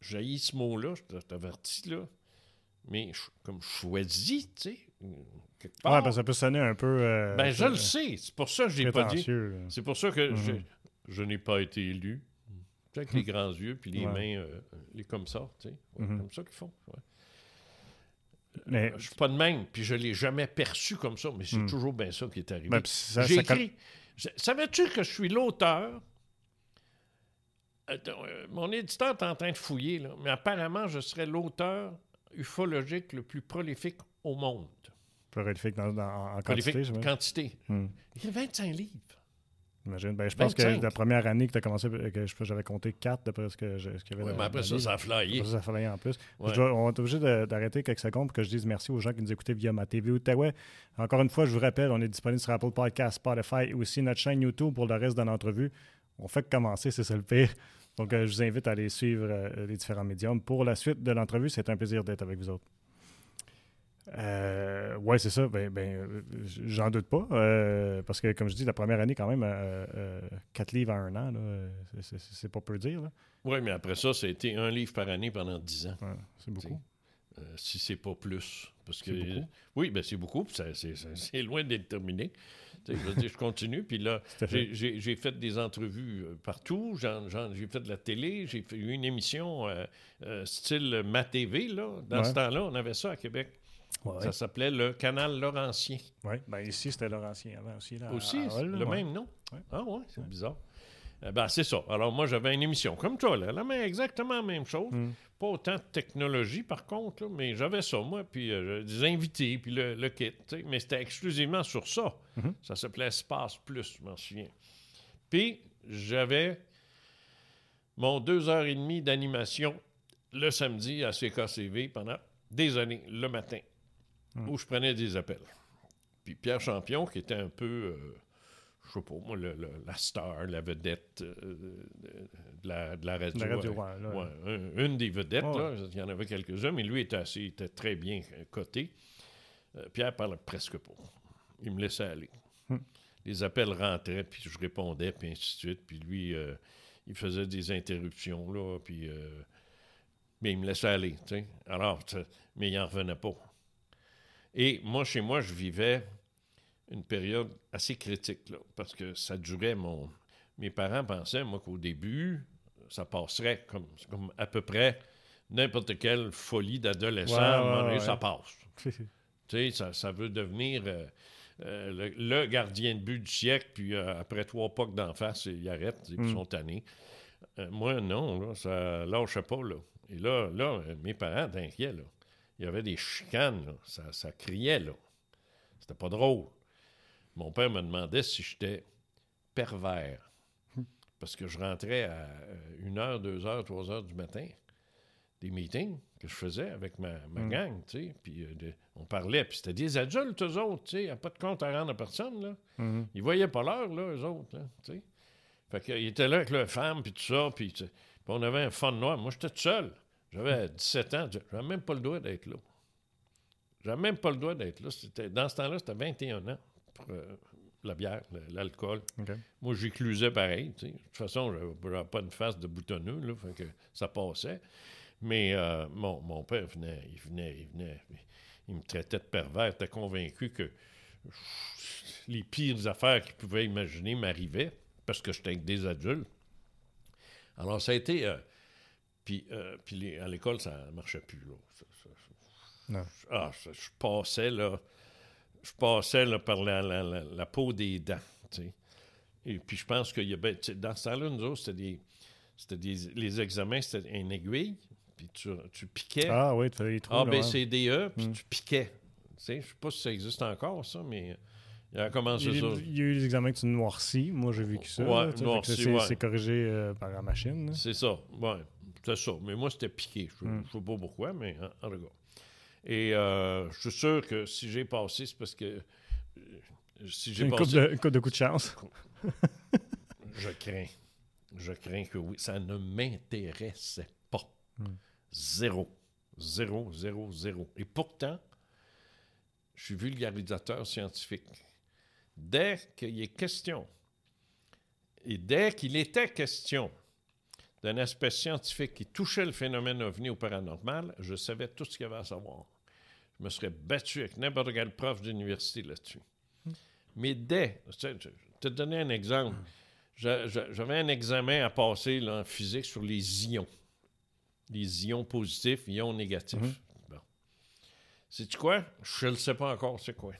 J'ai ce mot-là, je t'avertis, là. Mais comme choisi, tu sais, quelque part. Ouais, parce que ça peut sonner un peu. euh, ben, je euh, le sais. C'est pour ça que je n'ai pas dit. C'est pour ça que Mhm. je, je n'ai pas été élu. Avec les grands yeux, puis les Ouais. mains, euh, les comme ça, tu sais. Ouais, Mhm. Comme ça qu'ils font. ouais. Mais, Je suis pas de même, puis je l'ai jamais perçu comme ça, mais c'est Mhm. toujours bien ça qui est arrivé. ben, ça, J'ai ça écrit. je- Savais-tu que je suis l'auteur? Euh, mon éditeur est en train de fouiller, là, mais apparemment, je serais l'auteur ufologique le plus prolifique au monde. prolifique dans, dans- en Prolifique, quantité, quantité. Hmm. Il y a 25 livres. J'imagine. Ben, je pense que 25. la première année que tu as commencé, que j'avais compté 4 d'après ce qu'il y avait dans- mais après ça, ça a flyé. Après ça, ça fallait en plus. Ouais. Je dois- on est obligé d'arrêter quelques secondes pour que je dise merci aux gens qui nous écoutaient via ma TV Outaouais. Encore une fois, je vous rappelle, on est disponible sur Apple Podcast, Spotify et aussi notre chaîne YouTube pour le reste de l'entrevue. On fait que commencer, c'est ça le pire. Donc, euh, je vous invite à aller suivre euh, les différents médiums. Pour la suite de l'entrevue, c'est un plaisir d'être avec vous autres. Euh, ouais, c'est ça. Ben, ben, j'en doute pas. euh, parce que, comme je dis, la première année, quand même, euh, 4 livres à un an, c'est- pas peu dire. Oui, mais après ça, ça a été un livre par année pendant 10 ans. Ouais, c'est beaucoup. Si c'est pas plus. Parce que. Oui, ben c'est beaucoup, c'est loin d'être terminé. Je veux dire, je continue, puis là, j'ai- fait des entrevues euh, partout, j'ai fait de la télé, j'ai eu une émission euh, euh, style Ma TV, là. Dans Ouais. ce temps-là, on avait ça à Québec. Ouais. Ça s'appelait le Canal Laurentien. Ouais. Ben, ici, c'était Laurentien avant aussi. Là, Aussi, à Hall, le ouais. même nom. Ouais. Ah ouais, c'est bizarre. Euh, ben, c'est ça. Alors, moi, j'avais une émission comme toi, là, la même, exactement la même chose. Mm. Pas autant de technologie, par contre, là, mais j'avais ça, moi, puis euh, des invités, puis le, le kit. Mais c'était exclusivement sur ça. Mhm. Ça s'appelait Espace Plus, je m'en souviens. Puis, j'avais mon deux heures et demie d'animation le samedi à CKCV pendant des années, le matin, Mhm. où je prenais des appels. Puis Pierre Champion, qui était un peu, euh, je sais pas moi, le- le- la star, la vedette euh, de, de la, de la radio. La radio, euh, ouais. Ouais, une des vedettes, là, il y en avait quelques-uns, mais lui était, assez, était très bien euh, coté. Euh, Pierre parlait presque pas. Il me laissait aller. Hmm. Les appels rentraient, puis je répondais, puis ainsi de suite. Puis lui, euh, il faisait des interruptions, là, puis... euh, mais il me laissait aller, tu sais. Alors, mais il n'en revenait pas. Et moi, chez moi, je vivais une période assez critique, là, parce que ça durait mon... Mes parents pensaient, moi, qu'au début, ça passerait comme, comme à peu près n'importe quelle folie d'adolescent. Ouais, ça passe. Tu sais, ça, ça veut devenir euh, euh, le, le gardien de but du siècle, puis euh, après trois pocs d'en face, ils arrêtent, ils Mm. sont tannés. Moi, non, là, ça lâchait pas, là. Et là, là, mes parents inquiets, là. Il y avait des chicanes, là. Ça, ça criait, là. C'était pas drôle. Mon père me demandait si j'étais pervers. Parce que je rentrais à 1h, 2h, 3h du matin, des meetings, que je faisais avec ma, ma Mm. gang, tu sais. Puis euh, on parlait, puis c'était des adultes, eux autres, tu sais. Il n'y a pas de compte à rendre à personne, là. Mhm. Ils voyaient pas l'heure, là, eux autres, là, tu sais. Fait qu'ils étaient là avec leur femme, puis tout ça, puis on avait un fun noir. Moi, j'étais tout seul. J'avais 17 ans. J'avais même pas le droit d'être là. J'avais même pas le droit d'être là. C'était, dans ce temps-là, c'était 21 ans euh, la bière, l'alcool. OK. Moi, j'éclusais pareil. De toute façon, j'avais j'avais pas une face de boutonneux, là, fait que ça passait. Mais euh, mon, mon père venait, il venait, il venait, il me traitait de pervers. Il était convaincu que les pires affaires qu'il pouvait imaginer m'arrivaient parce que j'étais avec des adultes. Alors, ça a été. euh, puis, euh, puis les- à l'école, ça ne marchait plus. Là. Ça- ça- Non. ah, je passais là, je passais là, par la, la- la- la peau des dents. Et puis je pense qu'il y a ben, dans ce temps-là, nous autres, c'était des, c'était des, les examens, c'était une aiguille, puis tu, tu piquais Ah oui, tu fais les trous. A, B. C, D, E, puis Mm. tu piquais. Je sais pas si ça existe encore, ça, mais il a commencé Il y, ça. a, il y a eu des examens que tu noircis. Moi, j'ai vécu ça. Ouais, que noirci, c'est, ouais. c'est corrigé euh, par la machine. là. C'est ça, ouais, c'est ça. Mais moi, c'était piqué. Je ne Mm. sais pas pourquoi, mais en, en cas. Et euh, je suis sûr que si j'ai passé, c'est parce que euh, si j'ai Une coupe de, une coupe de coups de chance. je crains. Je crains que oui. Ça ne m'intéressait pas. Mm. Zéro. Zéro, zéro, zéro. Et pourtant, je suis vulgarisateur scientifique. Dès qu'il est question, et dès qu'il était question d'un aspect scientifique qui touchait le phénomène ovni ou paranormal, je savais tout ce qu'il y avait à savoir. Je me serais battu avec n'importe quel prof d'université là-dessus. Mais dès, je te- donner un exemple. J'avais un examen à passer là, en physique sur les ions. Les ions positifs, ions négatifs. Mhm. Bon. Sais-tu quoi? Je ne le sais pas encore, c'est quoi.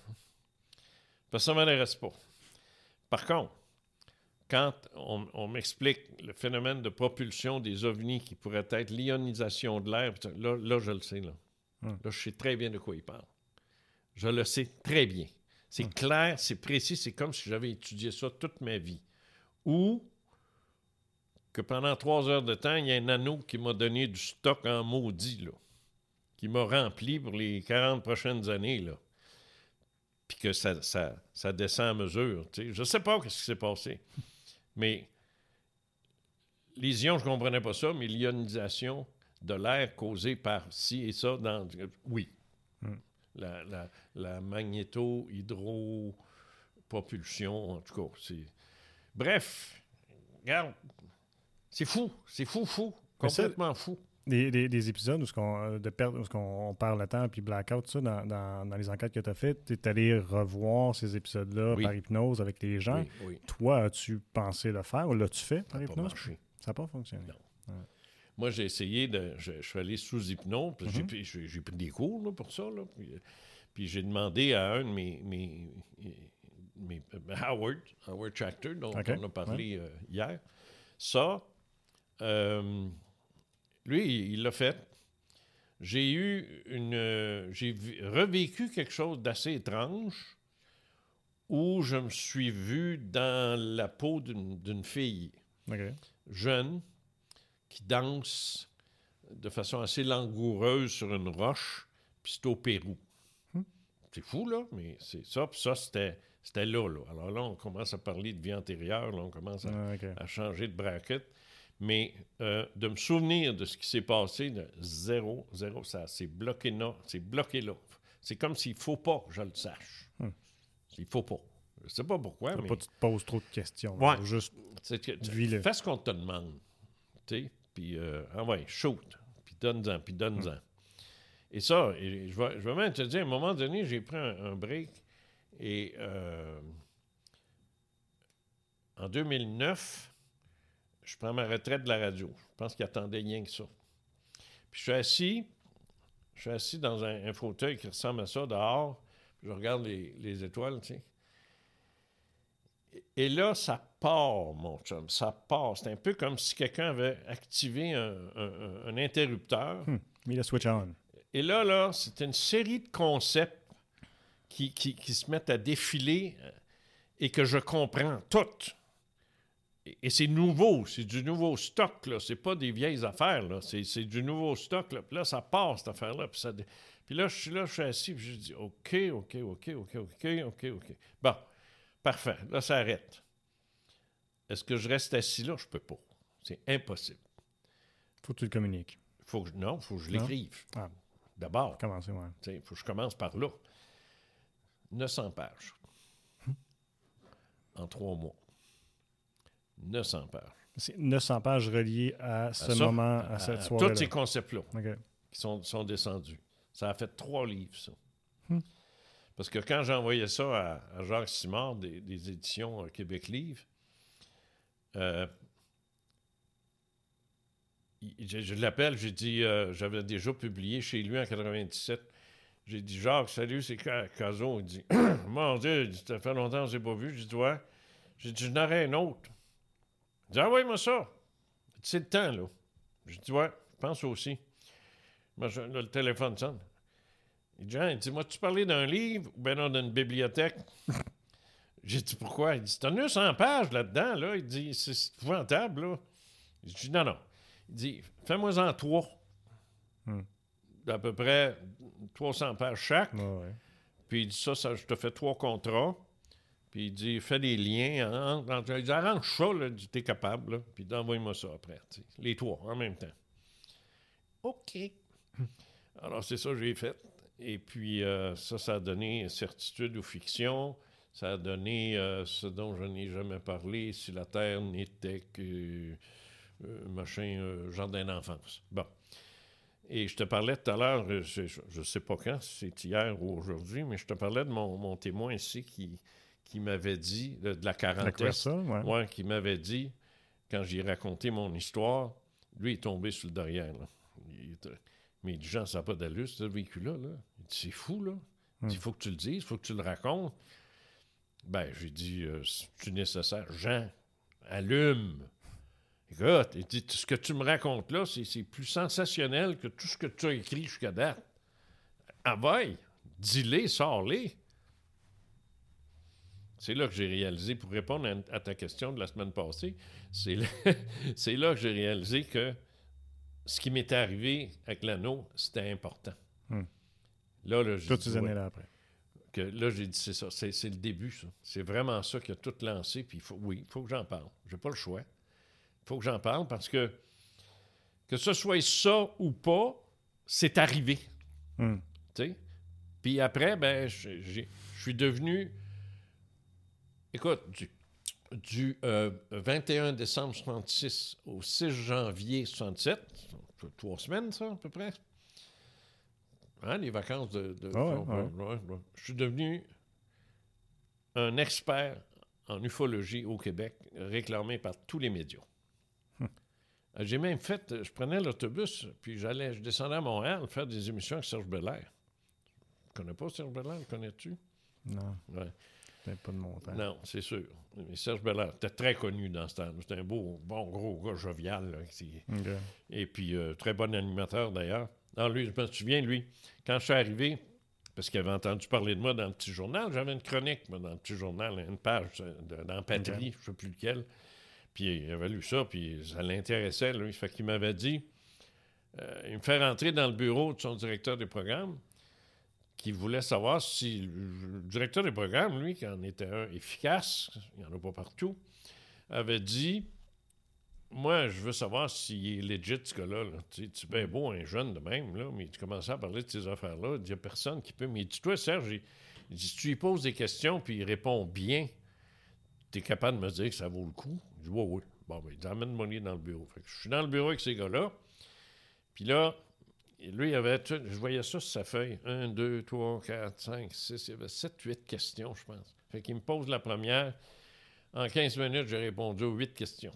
Parce que ça ne m'intéresse pas. Par contre, quand on, on m'explique le phénomène de propulsion des ovnis qui pourrait être l'ionisation de l'air, là, là, je le sais. Là. Hmm. là, je sais très bien de quoi il parle. Je le sais très bien. C'est clair, c'est précis, c'est comme si j'avais étudié ça toute ma vie. Ou que pendant trois heures de temps, il y a un anneau qui m'a donné du stock en maudit, là, qui m'a rempli pour les 40 prochaines années. Là. Puis que ça, ça, ça descend à mesure. Je ne sais pas ce qui s'est passé. Mais les ions, je ne comprenais pas ça, mais l'ionisation de l'air causée par ci et ça, dans, oui. Hmm. La, la, la magnéto-hydro-propulsion, en tout cas. c'est- Bref, regarde, c'est fou, c'est fou, fou, ça- complètement fou. Des, des- des épisodes où, ce qu'on, euh, de perdre, où on perd le temps, puis blackout, ça, dans, dans, dans les enquêtes que tu as faites, tu es allé revoir ces épisodes-là Oui. par hypnose avec les gens. Oui, oui. Toi, as-tu pensé le faire ou l'as-tu fait Ça par pas hypnose? marché. Ça n'a pas fonctionné. Non. Moi, j'ai essayé de. Je, je suis allé sous hypnose, Mhm. pris- j'ai, j'ai pris des cours là, pour ça. Là, puis euh, puis j'ai demandé à un de mes. mes, mes- euh, Howard, Howard Tractor, dont on a parlé euh, hier. Ça, euh, lui, il l'a fait. J'ai eu une. euh, j'ai revécu quelque chose d'assez étrange où je me suis vu dans la peau d'une, fille jeune qui danse de façon assez langoureuse sur une roche, puis c'est au Pérou. Hmm. C'est fou, là, mais c'est ça. Puis ça, c'était, c'était là, là. Alors là, on commence à parler de vie antérieure, là, on commence à, Ah, à changer de bracket. Mais euh, de me souvenir de ce qui s'est passé, de zéro, zéro, ça c'est bloqué là. C'est bloqué là. C'est comme s'il ne faut pas que je le sache. Hmm. Il faut pas. Je ne sais pas pourquoi, mais... Pas tu te poses trop de questions. Ouais. là. Juste, que Vis-le. fais ce qu'on te demande. Puis, euh, ah shoot. Puis donne-en, puis donne-en. Et ça, je, vais, je vais même te dire, à un moment donné, j'ai pris un, break et euh, en 2009, je prends ma retraite de la radio. Je pense qu'il attendait rien que ça. Puis je suis assis, je suis assis dans un, un fauteuil qui ressemble à ça dehors. puis je regarde les, les étoiles, tu sais. Et là, ça part, mon chum, ça part. C'est un peu comme si quelqu'un avait activé un, un- un interrupteur. hmm, mis le switch on. Et là, là, c'est une série de concepts qui, qui- qui se mettent à défiler euh, et que je comprends toutes. et, et c'est nouveau, c'est du nouveau stock, là. C'est pas des vieilles affaires, là. C'est, c'est du nouveau stock, là. Puis là, ça part, cette affaire-là. Puis, ça puis là, je suis là, je suis assis, puis je dis OK, OK, OK, OK, OK, OK, OK. Bon, parfait. Là, ça arrête. Est-ce que je reste assis là? Je peux pas. C'est impossible. Faut que tu le communiques. Faut que, je- non, il faut que je l'écrive. Ah. D'abord. Commencer, ouais. Il faut que je commence par là. 900 pages. En trois mois. 900 pages. C'est 900 pages reliées à ce ça, moment, à cette À soirée-là. tous ces concepts-là qui sont, sont descendus. Ça a fait trois livres, ça. Hmm. Parce que quand envoyé ça à, Jacques Simard des, éditions euh, Québec Livre, euh, je, je l'appelle, j'ai dit, euh, j'avais déjà publié chez lui en 97. J'ai dit, Jacques, salut, c'est Ca- Caso. Il dit, mon Dieu, ça fait longtemps que je pas vu. J'ai dit, ouais. J'ai dit, j'en aurais un autre. Il dit, envoie-moi ça. Il dit, C'est le temps, là. J'ai dit, ouais, je pense aussi. Moi, je- le téléphone sonne. Il dit, moi, tu parlais d'un livre ou bien non, d'une bibliothèque? J'ai dit, pourquoi? Il dit, t'as 900 pages là-dedans, là. Il dit, c'est épouvantable, là. J'ai dit, non, non. Il dit, fais-moi-en trois. Hmm. D'à peu près 300 pages chaque. Ouais. Puis il dit, ça, ça, je te fais trois contrats. Puis il dit, fais des liens. il dit, arrange ça, là. T'es capable, là. Puis envoie-moi ça après. Les trois, en même temps. OK. Alors, c'est ça que j'ai fait. Et puis, euh, ça, ça a donné certitude ou fiction. Ça a donné euh, ce dont je n'ai jamais parlé, si la Terre n'était que euh, machin, jardin d'enfance. Bon. Et je te parlais tout à l'heure, je ne sais pas quand, si c'est hier ou aujourd'hui, mais je te parlais de mon, mon témoin ici qui, qui m'avait dit, de, de la quarantaine, ouais. Ouais, qui m'avait dit, quand j'ai raconté mon histoire, lui il est tombé sur le derrière. là. Il était- mais dit, Jean, ça n'a pas d'allure, ce véhicule-là. Là. Il dit, c'est fou, là. Il dit, il faut que tu le dises, il faut que tu le racontes. Ben, j'ai dit, euh, c'est nécessaire? Jean, allume. Écoute, il dit, ce que tu me racontes là, c'est c'est plus sensationnel que tout ce que tu as écrit jusqu'à date. Envoie, dis-les, sors-les. C'est là que j'ai réalisé, pour répondre à, à ta question de la semaine passée, c'est là, c'est là que j'ai réalisé que ce qui m'était arrivé avec l'anneau, c'était important. Hmm. Là, là, Toutes ces années-là après. que là, j'ai dit, c'est ça, c'est, le début, ça. C'est vraiment ça qui a tout lancé, puis faut, oui, il faut que j'en parle. J'ai pas le choix. Il faut que j'en parle parce que que ce soit ça ou pas, c'est arrivé. Tu sais? Puis après, ben, je suis devenu. Écoute, du, du euh, 21 décembre 66 au 6 janvier 67, c'est trois semaines, ça, à peu près. Hein, les vacances de. de- Ah ouais, ouais, ouais, ouais. Je suis devenu un expert en ufologie au Québec, réclamé par tous les médias. Euh, J'ai même fait, euh, je prenais l'autobus, puis j'allais, je descendais à Montréal faire des émissions avec Serge Belair. Tu connais pas Serge Belair, le connais-tu? Non, Pas de mon temps. Non, c'est sûr. Mais Serge Belair était très connu dans ce temps. C'était un beau, bon, gros gars jovial. là, qui- OK. Et puis, euh, très bon animateur d'ailleurs. Non, lui, je me souviens, lui, quand je suis arrivé, parce qu'il avait entendu parler de moi dans le petit journal, j'avais une chronique, moi, dans le petit journal, une page euh, de- dans Patrie, je ne sais plus lequel. Puis il avait lu ça, puis ça l'intéressait, lui. Fait qu'il m'avait dit, euh, il me fait rentrer dans le bureau de son directeur des programmes, qui voulait savoir si le directeur des programmes, lui, qui en était un efficace, il n'y en a pas partout, avait dit Moi, je veux savoir s'il est legit, ce gars-là. là. Tu es bien beau, un jeune de même, là, mais tu commençais à parler de ces affaires-là. Il n'y a personne qui peut. Mais dis-toi, Serge, il, il dit si tu lui poses des questions puis il répond bien, tu es capable de me dire que ça vaut le coup? Je dis Oui, oui. Bon, ben, il dit Amène-moi dans le bureau. Fait que je suis dans le bureau avec ces gars-là. Puis là, lui, il avait, tout- je voyais ça sur sa feuille. 1, 2, 3, 4, 5, 6, il y avait 7, 8 questions, je pense. Fait qu'il me pose la première. En 15 minutes, j'ai répondu aux 8 questions.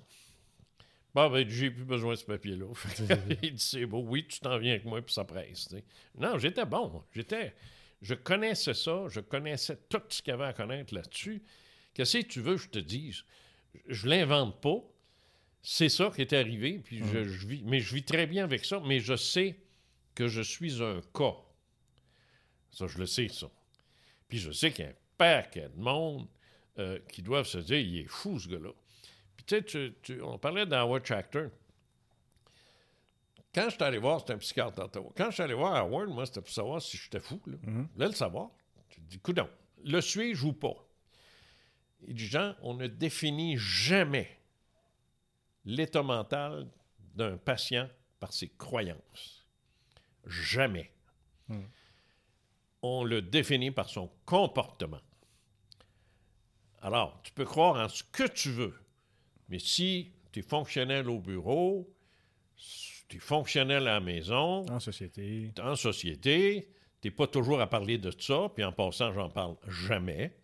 Bon, ben, j'ai plus besoin de ce papier-là. il dit, c'est beau. Oui, tu t'en viens avec moi, puis ça presse. Non, j'étais bon. J'étais. Je connaissais ça. Je connaissais tout ce qu'il y avait à connaître là-dessus. Qu'est-ce que tu veux que je te dise? Je l'invente pas. C'est ça qui est arrivé, puis je, je vis, mais je vis très bien avec ça, mais je sais que je suis un cas. Ça, je le sais, ça. Puis je sais qu'il y a un paquet de monde euh, qui doivent se dire, il est fou, ce gars-là. Puis tu sais, tu- tu- on parlait d'Howard Tractor. Quand je suis allé voir, c'était un psychiatre d'Ottawa. Quand je suis allé voir Howard, moi, c'était pour savoir si j'étais fou. Là. Là, le savoir. Tu te dis, coudon, le suis-je ou pas? Il dit, Jean, on ne définit jamais l'état mental d'un patient par ses croyances. Jamais. On le définit par son comportement. Alors, tu peux croire en ce que tu veux, mais si tu es fonctionnel au bureau, tu es fonctionnel à la maison, En société. en société, tu n'es pas toujours à parler de ça, puis en passant, j'en parle jamais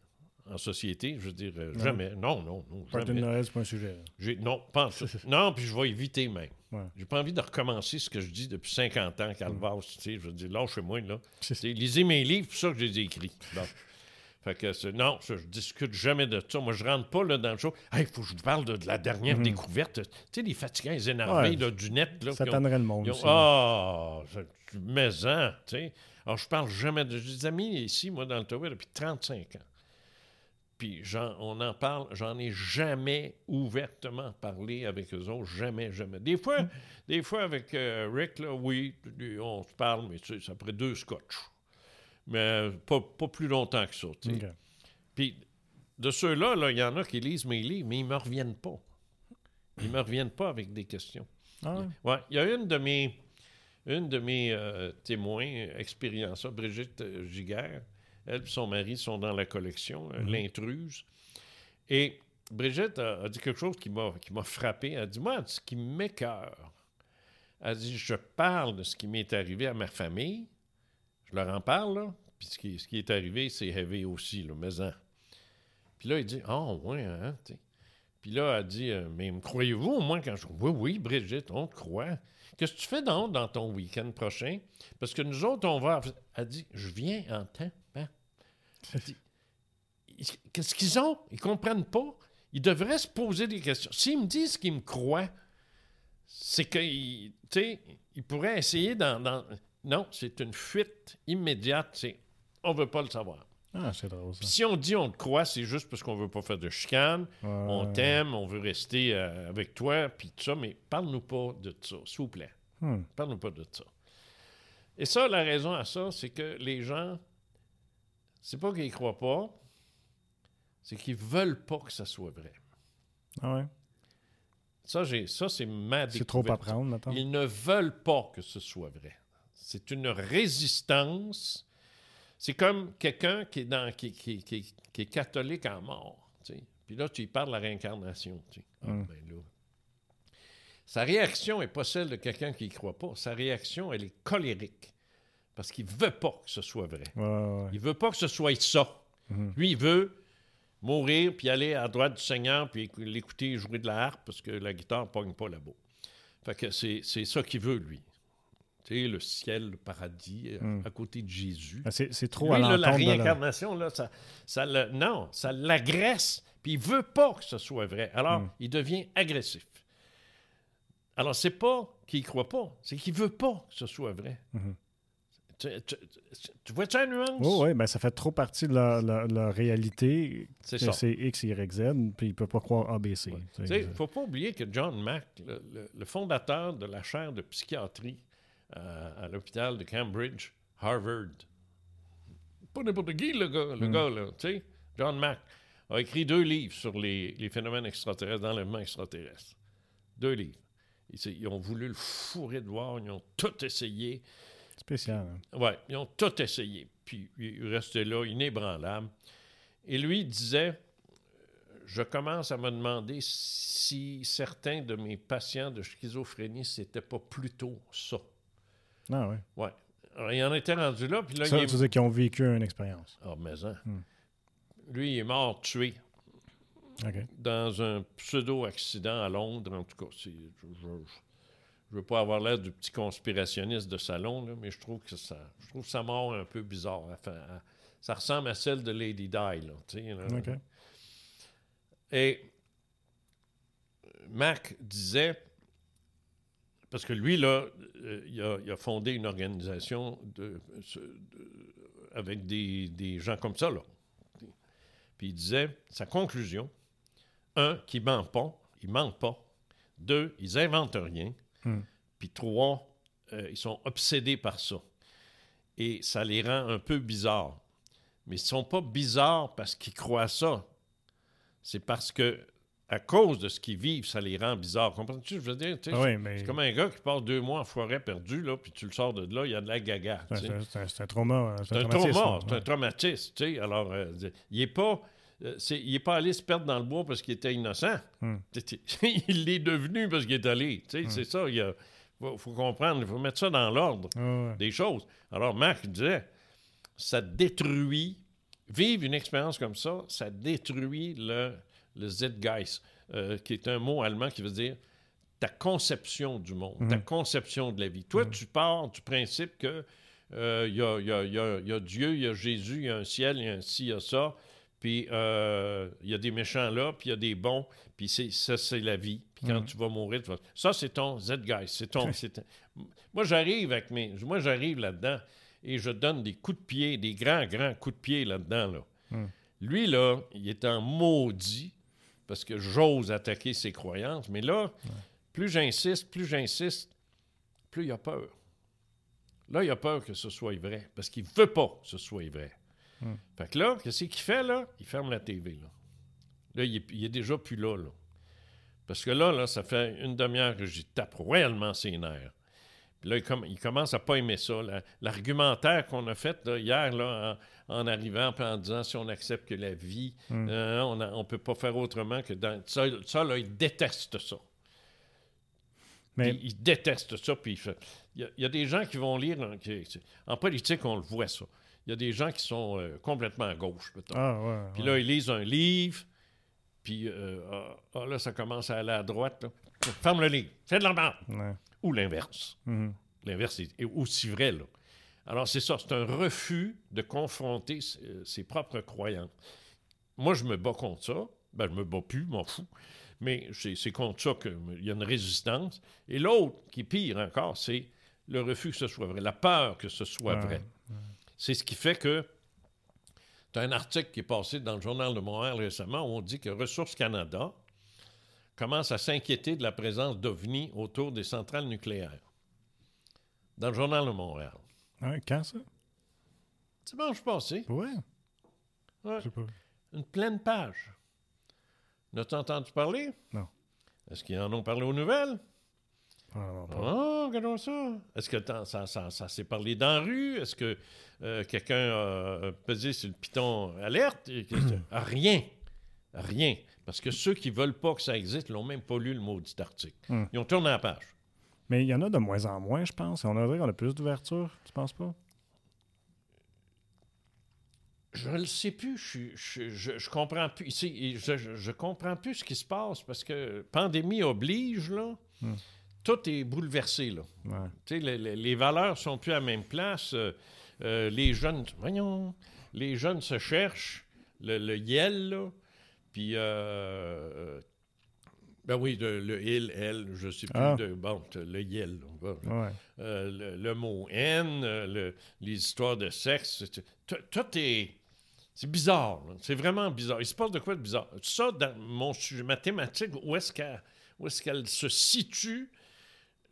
en société, je veux dire, euh, jamais. Non, non, non, Party de. Noël, c'est pas un sujet. J'ai- non, pas. Non, puis je vais éviter même. Ouais. J'ai pas envie de recommencer ce que je dis depuis 50 ans, Calvas, tu sais, je veux dire, lâchez-moi, là. Lisez mes livres, c'est ça que je les ai écrits. Fait que c'est- non, je, je discute jamais de ça. Moi, je rentre pas là, dans le show. Il faut que je vous parle de, de la dernière découverte. Tu sais, les fatigants, les énervés Ouais. là, du net. Là, Ça tannerait le monde. Ah, je- mais-en, tu sais. Alors, je parle jamais de... J'ai des amis ici, moi, dans le Tower, depuis 35 ans. Puis j'en- on en parle, j'en ai jamais ouvertement parlé avec eux autres, jamais, jamais. Des fois, des fois avec euh, Rick, là, oui, on se parle, mais tu sais, c'est après deux scotch. Mais pas, pas plus longtemps que ça, tu sais. OK. Puis de ceux-là, là, il y en a qui lisent mes livres, mais ils me reviennent pas. Ils me reviennent pas avec des questions. Ah? Ouais, il y a une de mes, une de mes euh, témoins expériences, Brigitte euh, Giguère. Elle et son mari sont dans la collection, euh, L'intruse. Et Brigitte a, a dit quelque chose qui m'a, frappé. Elle a dit Moi, ce qui m'écœure, elle dit Je parle de ce qui m'est arrivé à ma famille. Je leur en parle, là. Puis ce qui, ce qui est arrivé, c'est heavy aussi, là, mais en. Puis là, il dit Ah, ouais, hein, tu sais. Puis là, elle dit euh, Mais me croyez-vous au moins quand je. Oui, oui, Brigitte, on te croit. Qu'est-ce que tu fais donc dans ton week-end prochain? Parce que nous autres, on va. Elle dit Je viens en temps. hein. Elle dit, Ils- Qu'est-ce qu'ils ont? Ils comprennent pas. Ils devraient se poser des questions. S'ils me disent qu'ils me croient, c'est qu'ils ils pourraient essayer dans. dans- Non, c'est une fuite immédiate. C'est on veut pas le savoir. Ah, c'est drôle, ça. Si on dit on te croit, c'est juste parce qu'on veut pas faire de chicane. On t'aime, on veut rester euh, avec toi, puis tout ça, mais parle-nous pas de ça, s'il vous plaît. Hmm. Parle-nous pas de ça. Et ça, la raison à ça, c'est que les gens, c'est pas qu'ils croient pas, c'est qu'ils veulent pas que ça soit vrai. Ah ouais? Ça, j'ai, ça c'est ma C'est trop à prendre, maintenant. Ils ne veulent pas que ce soit vrai. C'est une résistance. C'est comme quelqu'un qui est, dans, qui, qui- qui- qui est catholique en mort. Puis là, tu lui parles de la réincarnation. Ah, Mm. ben là. Sa réaction n'est pas celle de quelqu'un qui ne croit pas. Sa réaction, elle est colérique. Parce qu'il ne veut pas que ce soit vrai. Ouais, ouais. Il veut pas que ce soit ça. Mhm. Lui, il veut mourir, puis aller à droite du Seigneur, puis écou- l'écouter jouer de la harpe, parce que la guitare ne pogne pas là-bas. Fait que c'est ça qu'il veut, lui. Tu sais, le ciel, le paradis, euh, Mhm. à côté de Jésus. Ah, C'est trop Lui, à là, la réincarnation, là, ça, ça le, non, ça l'agresse, puis il veut pas que ce soit vrai. Alors, Mhm. il devient agressif. Alors, c'est pas qu'il croit pas, c'est qu'il veut pas que ce soit vrai. Tu, tu- tu- tu vois-tu la nuance? Oui, oui, ben ça fait trop partie de leur réalité. C'est ça. C'est X, Y, Z, puis ils ne peuvent pas croire ABC. Ouais. tu sais. Il ne faut pas oublier que John Mack, le, le- le fondateur de la chaire de psychiatrie euh, à l'hôpital de Cambridge, Harvard, pas n'importe qui, le gars, le Mm. gars là, tu sais, John Mack, a écrit deux livres sur les, les phénomènes extraterrestres, d'enlèvement extraterrestre. Deux livres. Ils, ils ont voulu le fourrer de voir, ils ont tout essayé. Spécial. hein. Ouais, ils ont tout essayé. Puis il restait là, inébranlable. Et lui il disait Je commence à me demander si certains de mes patients de schizophrénie, c'était pas plutôt ça. Ah ouais. Ouais. Alors, il en était rendu là, puis là, Ça, il est. tu dire qu'ils ont vécu une expérience. Ah, mais hein. Hmm. Lui, il est mort tué dans un pseudo-accident à Londres, en tout cas. Je ne veux pas avoir l'air du petit conspirationniste de salon, là, mais je trouve que ça, je trouve sa mort un peu bizarre. Enfin, elle- ça ressemble à celle de Lady Di. Là. Et Mac disait, parce que lui, là, euh, il, a, il a fondé une organisation de, ce- de- avec des, des gens comme ça, là. Puis il disait, sa conclusion, un, qui ment pas, ils mentent pas. Deux, ils inventent rien. Hmm. Puis trois, euh, ils sont obsédés par ça. Et ça les rend un peu bizarres. Mais ils ne sont pas bizarres parce qu'ils croient ça. C'est parce que, à cause de ce qu'ils vivent, ça les rend bizarres. Comprends-tu? Je veux dire, Ah oui, mais c'est comme un gars qui passe deux mois en forêt perdu, là, puis tu le sors de là, il y a de la gaga. c'est un- un, un trauma. euh, C'est un traumatisme, trauma, c'est un traumatisme. Alors, euh, il n'est pas, c'est- il est pas allé se perdre dans le bois parce qu'il était innocent. Hmm. Il l'est devenu parce qu'il est allé, sais. C'est ça, il faut, faut comprendre, il faut mettre ça dans l'ordre des choses. Alors, Marc disait, ça détruit, vivre une expérience comme ça, ça détruit le, le Zeitgeist, euh, qui est un mot allemand qui veut dire ta conception du monde, ta conception de la vie. Toi, tu pars du principe que euh, il y, a, y a- il y a- il y a Dieu, il y a Jésus, il y a un ciel, il y a un ci, il y a ça, puis euh, il y a des méchants là, puis il y a des bons, puis c'est, ça, c'est la vie. Puis quand tu vas mourir, tu vas... Ça, c'est ton Zeitgeist. C'est ton... c'est ton- Moi, j'arrive avec mes... Moi, j'arrive là-dedans et je donne des coups de pied, des grands, grands coups de pied là-dedans, là. Lui, là, il est en maudit parce que j'ose attaquer ses croyances, mais là, plus j'insiste, plus j'insiste, plus il a peur. Là, il a peur que ce soit vrai, parce qu'il veut pas que ce soit vrai. Fait que là, qu'est-ce qu'il fait, là? Il ferme la TV, là. Là, il est, il est déjà plus là, là. Parce que là, là, ça fait une demi-heure que j'y tape royalement ses nerfs. Puis là, il, comm- il commence à pas aimer ça. La- L'argumentaire qu'on a fait là, hier, là, en, en arrivant, en disant si on accepte que la vie, euh, on ne peut pas faire autrement que dans... Ça, ça, là, il déteste ça. Mais Puis il déteste ça. Puis il fait- il y, a, il y a des gens qui vont lire. qui- en politique, on le voit, ça. Il y a des gens qui sont euh, complètement à gauche, peut-être. ah ouais. Puis ouais. là, ils lisent un livre. Puis euh, ah, ah, là, ça commence à aller à droite. là. Ferme le livre. Fais de la merde. Ouais. Ou l'inverse. Mhm. L'inverse est, aussi vrai, là. Alors, c'est ça. C'est un refus de confronter euh, ses propres croyances. Moi, je me bats contre ça. Ben, je me bats plus, m'en fous. Mais c'est contre ça qu'il y a une résistance. Et l'autre, qui est pire encore, c'est le refus que ce soit vrai, la peur que ce soit vrai. C'est ce qui fait que tu as un article qui est passé dans le Journal de Montréal récemment où on dit que Ressources Canada commence à s'inquiéter de la présence d'OVNI autour des centrales nucléaires. Dans le Journal de Montréal. Ouais, quand ça? Dimanche passé, Ouais. Ouais. Je sais pas. une pleine page. N'as-tu entendu parler? Non. Est-ce qu'ils en ont parlé aux nouvelles? Ah. Ah, regardons ça. Est-ce que ça, ça- ça s'est parlé dans la rue? Est-ce que euh, quelqu'un a pesé sur le piton alerte? Rien. Rien. Parce que ceux qui veulent pas que ça existe l'ont même pas lu le maudit article. Hmm. Ils ont tourné la page. Mais il y en a de moins en moins, je pense. On dirait qu'on a plus d'ouverture, tu penses pas? Je ne le sais plus. Je, je, je, je comprends plus. Ici, je, je, je comprends plus ce qui se passe parce que pandémie oblige, là. Hmm. Tout est bouleversé, là. Ouais. Les, valeurs sont plus à la même place. Euh, euh, les jeunes, voyons, les jeunes se cherchent. Le, le yel, là. Puis, euh, ben oui, le, le il, elle, je sais plus. Ah. De, bon, le yel. là. Ouais. Euh, le, mot haine, euh, le- les histoires de sexe, tout, est. C'est bizarre. C'est vraiment bizarre. Il se passe de quoi de bizarre? Ça, dans mon sujet mathématique, où est-ce qu'elle où est-ce qu'elle se situe?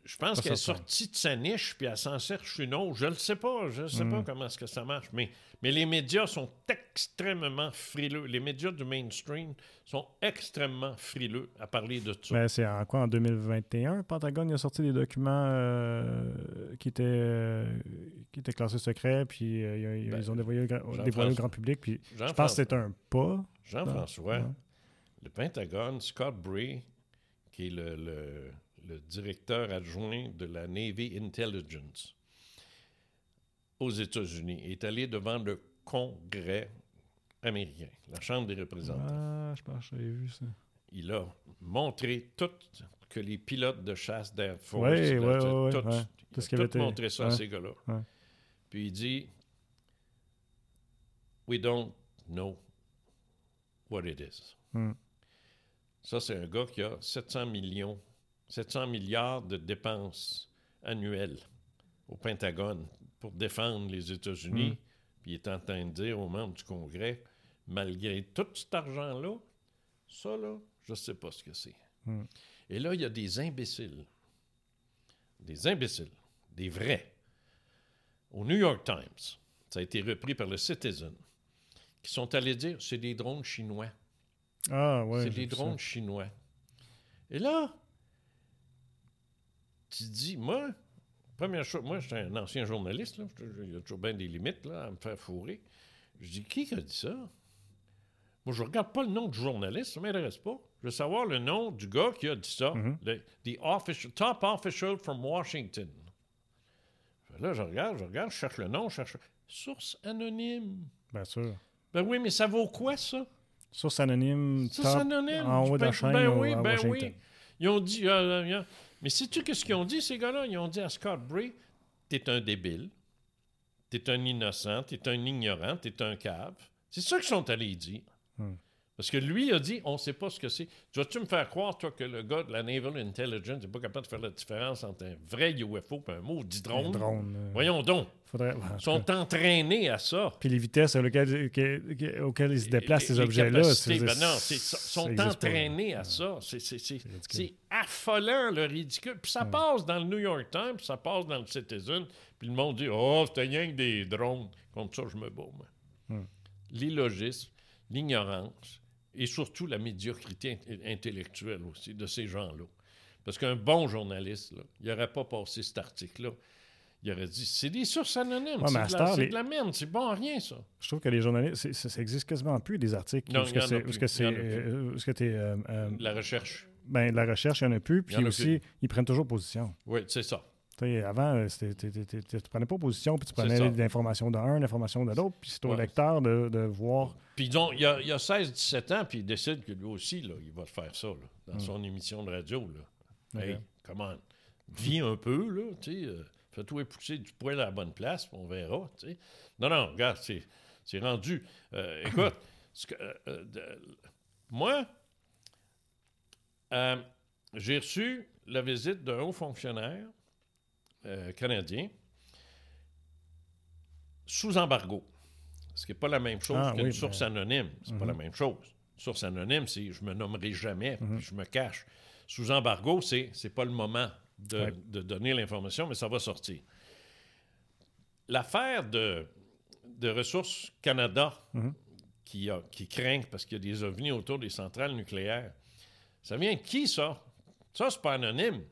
Je pense qu'elle est sortie de sa niche, puis elle s'en cherche une autre. Je ne sais pas. Je ne sais pas comment est-ce que ça marche. Mais, mais les médias sont extrêmement frileux. Les médias du mainstream sont extrêmement frileux à parler de ça. Mais c'est en quoi, en 2021, Pentagone il a sorti des documents euh, qui, étaient, euh, qui étaient classés secrets, puis euh, ils- ils, Ben, ont dévoilé, dévoilé au grand public, puis je pense que c'est un pas. Jean-François, le Pentagone, Scott Bray, qui est le, le- le directeur adjoint de la Navy Intelligence aux États-Unis, est allé devant le Congrès américain, la Chambre des représentants. Ah, je pense que j'avais vu ça. Il a montré tout que les pilotes de chasse d'Air Force, Ouais, ouais, tout, ouais, tout- Tout a ce tout montré ça à ces gars-là. Puis il dit We don't know what it is. Hmm. Ça, c'est un gars qui a 700 millions, 700 milliards de dépenses annuelles au Pentagone pour défendre les États-Unis. Hmm. Puis il est en train de dire aux membres du Congrès, malgré tout cet argent-là, ça, là, je ne sais pas ce que c'est. Hmm. Et là, il y a des imbéciles. Des imbéciles. Des vrais. Au New York Times, ça a été repris par le Citizen, qui sont allés dire c'est des drones chinois. Ah, ouais. c'est des ça. drones chinois. Et là, tu dis, moi, première chose, moi, j'étais un ancien journaliste, là, il y a toujours bien des limites là, à me faire fourrer. Je dis, qui a dit ça? Moi, je regarde pas le nom du journaliste, ça m'intéresse pas. Je veux savoir le nom du gars qui a dit ça, Mhm. le the official, top official from Washington. Là, je regarde, je regarde, je cherche le nom, je cherche. Source anonyme. Bien sûr. Ben oui, mais ça vaut quoi, ça? Source anonyme, Source top, anonyme. en haut de la chaîne ben oui, ben Washington. oui. Ils ont dit. euh, euh, mais sais-tu qu'est-ce qu'ils ont dit, ces gars-là? Ils ont dit à Scott Bray T'es un débile, t'es un innocent, t'es un ignorant, t'es un cave. C'est ça qu'ils sont allés dire. Parce que lui a dit On ne sait pas ce que c'est. Tu vas-tu me faire croire, toi, que le gars de la Naval Intelligence n'est pas capable de faire la différence entre un vrai UFO et un maudit drone? Un drone? euh, Voyons donc. faudrait- Ils sont entraînés à ça. Puis les vitesses auxquelles, que- que- auxquelles ils se déplacent, ces objets-là. ben non, ça sont pas. entraînés à ça. C'est- affolant, le ridicule. Puis ça passe dans le New York Times, ça passe dans le Citizen, puis le monde dit Oh, c'était rien que des drones. Contre ça, je me bats, moi. Hmm. L'illogisme, l'ignorance et surtout la médiocrité int- intellectuelle aussi de ces gens-là. Parce qu'un bon journaliste, là, il n'aurait pas passé cet article-là. Il aurait dit C'est des sources anonymes, Ouais, c'est de, la- les- de la merde, c'est bon à rien, ça. Je trouve que les journalistes, ça, ça existe quasiment plus des articles. Non, où ce il y que en a c'est- plus. que euh, euh, euh, La recherche. ben, la recherche, il n'y en a plus. Puis aussi, plus. ils prennent toujours position. Oui, c'est ça. Avant, euh, tu prenais pas position, puis tu prenais l'information d'un, l'information de l'autre, puis c'est au Ouais. lecteur de, de voir. Puis donc, il y a, a 16-17 ans, puis il décide que lui aussi, là, il va faire ça, là, dans son émission de radio. Là. Hey, Ok. comment? Vis un peu, là, tu sais. euh, Fais-toi pousser du poil à la bonne place, puis on verra, tu sais. Non, non, regarde, c'est, rendu. Euh, écoute, que, euh, de- moi, j'ai reçu la visite d'un haut fonctionnaire euh, canadien sous embargo. Ce qui n'est pas la même chose Ah, qu'une oui, source ben- anonyme. C'est pas Mhm. la même chose. Source anonyme, c'est je me nommerai jamais, Mhm. puis je me cache. Sous embargo, c'est c'est pas le moment de, Ouais. de donner l'information, mais ça va sortir. L'affaire de, de Ressources Canada Mhm. qui, a, qui craignent parce qu'il y a des ovnis autour des centrales nucléaires, ça vient de qui, ça? Ça, c'est pas anonyme.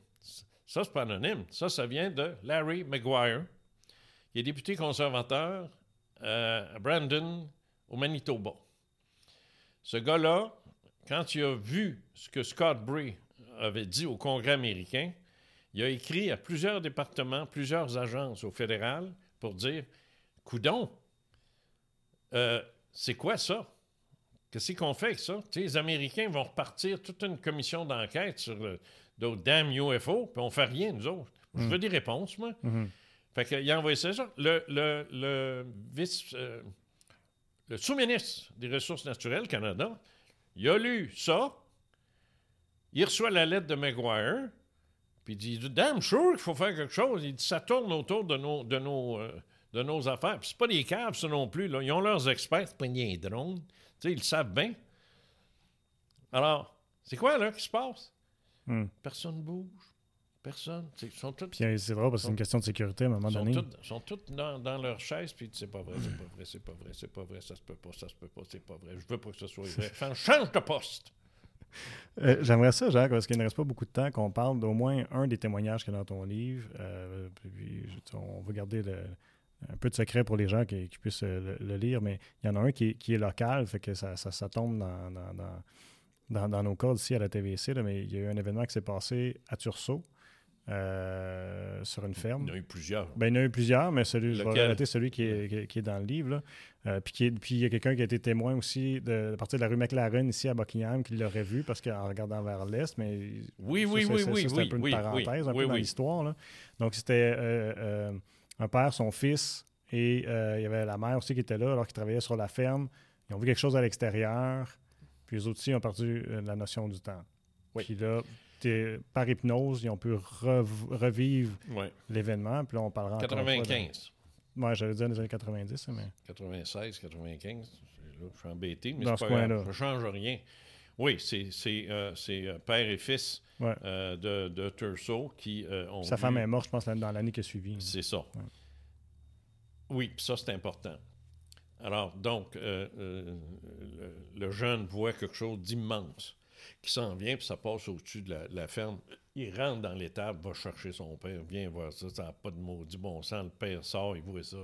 Ça, c'est pas anonyme. Ça, ça vient de Larry Maguire, qui est député conservateur euh, à Brandon, au Manitoba. Ce gars-là, quand il a vu ce que Scott Bray avait dit au Congrès américain, il a écrit à plusieurs départements, plusieurs agences au fédéral pour dire Coudon, euh, c'est quoi ça? Qu'est-ce qu'on fait avec ça? Les Américains vont repartir toute une commission d'enquête sur le, d'autres damn UFO, puis on fait rien, nous autres. Je veux des réponses, moi. Mhm. Fait qu'il a envoyé ça. Le, le, le vice, euh, le sous-ministre des Ressources naturelles Canada, il a lu ça, il reçoit la lettre de Maguire, puis il dit Damn sure qu'il faut faire quelque chose. Il dit Ça tourne autour de nos, de nos, euh, de nos affaires. Puis c'est pas des caves, ça non plus. Là. Ils ont leurs experts, c'est pas des drones. Tu sais, ils le savent bien. Alors, c'est quoi là qui se passe? Hmm. Personne ne bouge. Personne. Ils sont tous Puis euh, c'est vrai, parce que c'est une question de sécurité à un moment ils sont donné. tous, sont tous dans, dans leur chaise, puis ils c'est pas vrai, c'est pas vrai, c'est pas vrai, c'est pas vrai, ça se peut pas, ça se peut pas, c'est pas vrai, je veux pas que ce soit vrai. Enfin, change de poste. Euh, J'aimerais ça, Jacques, parce qu'il ne reste pas beaucoup de temps, qu'on parle d'au moins un des témoignages qu'il y a dans ton livre. Euh, puis, on va garder le- un peu de secret pour les gens qui, qui puissent le, le lire, mais il y en a un qui est, qui est local, fait que ça, ça, ça tombe dans, dans, dans, dans- dans nos codes ici à la TVC, là, mais il y a eu un événement qui s'est passé à Tursault, euh, sur une ferme. Il y en a eu plusieurs. Ben, il y en a eu plusieurs, mais celui, je vais Lequel? relater celui qui est, qui est- qui est dans le livre. là. Euh, puis, qui est- puis il y a quelqu'un qui a été témoin aussi de, à partir de la rue McLaren ici à Buckingham qui l'aurait vu parce qu'en regardant vers l'est, mais Oui, oui, oui, oui, c'est oui, un peu une oui, parenthèse, un oui, peu dans oui. l'histoire. Donc c'était euh, un père, son fils, et il y avait la mère aussi qui était là alors qu'ils travaillaient sur la ferme. Ils ont vu quelque chose à l'extérieur, puis les autres aussi ont perdu euh, la notion du temps. Oui. Puis là, par hypnose, ils ont pu rev- revivre Oui. l'événement. Puis là, on parlera encore une fois de- 95, Ouais, j'allais dire les années 90, mais. 96, 95. c'est Là, je suis embêté, mais Dans c'est ce pas. Ça change rien. Oui, c'est père et fils de, de Turso qui ont. Sa femme est morte, je pense, dans l'année qui a suivi. C'est ça. Oui, ça, c'est important. Alors, donc, le, le, jeune voit quelque chose d'immense qui s'en vient, puis ça passe au-dessus de la, ferme. Il rentre dans l'étable, va chercher son père, vient voir ça, ça n'a pas de maudit bon sens. Le père sort, il voit ça.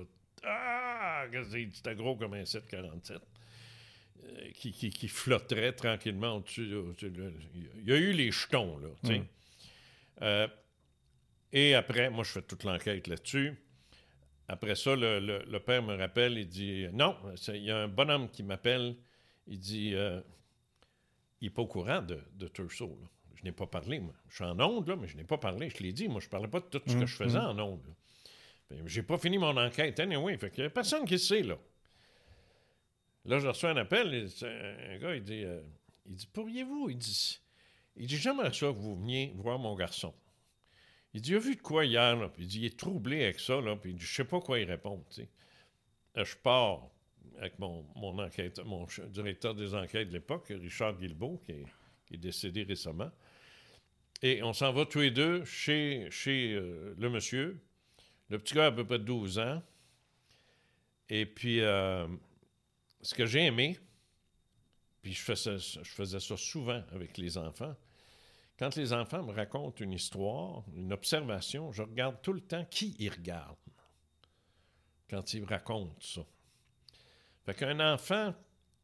Ah! C'était gros comme un 747. Euh, qui, qui, qui, flotterait tranquillement au-dessus. il y a eu les jetons, là. Mm. Euh, et après, moi, je fais toute l'enquête là-dessus. Après ça, le, le, père me rappelle, il dit Non, il y a un bonhomme qui m'appelle. Il dit euh, il n'est pas au courant de, de Turso. Je n'ai pas parlé, moi. Je suis en onde, là, mais je n'ai pas parlé. Je l'ai dit, moi, je ne parlais pas de tout ce que je mm, faisais mm. en onde. Je n'ai pas fini mon enquête, anyway. Fait qu'il n'y a personne qui sait, là. Là, je reçois un appel. un gars, il dit, euh, il dit Pourriez-vous Il dit, il dit J'aimerais ça que vous veniez voir mon garçon. Il dit Il a vu de quoi hier, là? Puis il dit Il est troublé avec ça, là. Puis il dit Je sais pas quoi y répondre, tu sais. je pars avec mon, mon, enquête, mon directeur des enquêtes de l'époque, Richard Guilbeault, qui est, décédé récemment. Et on s'en va tous les deux chez, chez euh, le monsieur. Le petit gars a à peu près 12 ans. Et puis, euh, ce que j'ai aimé, puis je faisais ça souvent avec les enfants, quand les enfants me racontent une histoire, une observation, je regarde tout le temps qui ils regardent quand ils racontent ça. Fait qu'un enfant,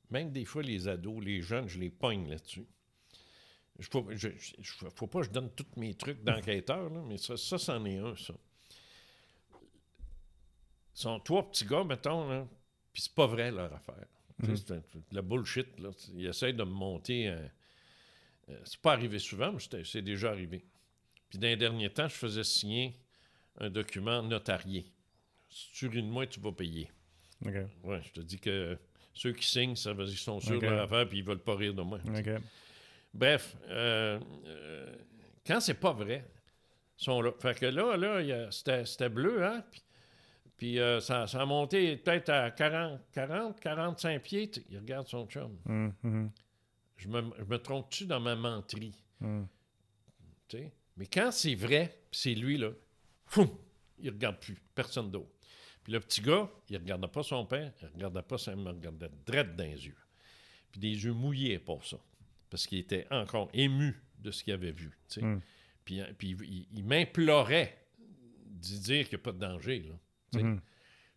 même des fois les ados, les jeunes, je les pogne là-dessus. Il ne faut pas que je donne tous mes trucs d'enquêteur, mais ça, ça, c'en est un, ça. Ils sont trois petits gars, mettons, puis c'est pas vrai leur affaire. Mm-hmm. C'est la bullshit. Là. Ils essayent de me monter. Euh, c'est pas arrivé souvent, mais c'est déjà arrivé. Puis dans les derniers temps, je faisais signer un document notarié. Si tu de moi, tu vas payer. Ouais, je te dis que ceux qui signent, ça veut dire qu'ils sont sûrs de leur affaire puis ils veulent pas rire de moi. Bref, euh, euh, quand c'est pas vrai, ils sont là. Fait que là, là c'était bleu, hein? Puis, euh, ça, ça, a monté peut-être à 40, 40, 45 pieds. Il regarde son chum. Hum, hum. Je me, trompe-tu dans ma menterie? Hum. Mais quand c'est vrai, c'est lui, là, fou, il regarde plus. Personne d'autre. Puis le petit gars, il ne regardait pas son père, il ne regardait pas sa mère, il regardait drette dans les yeux. Puis des yeux mouillés pour ça. Parce qu'il était encore ému de ce qu'il avait vu. Hmm. Puis, puis il, m'implorait d'y dire qu'il n'y a pas de danger. Là, hmm.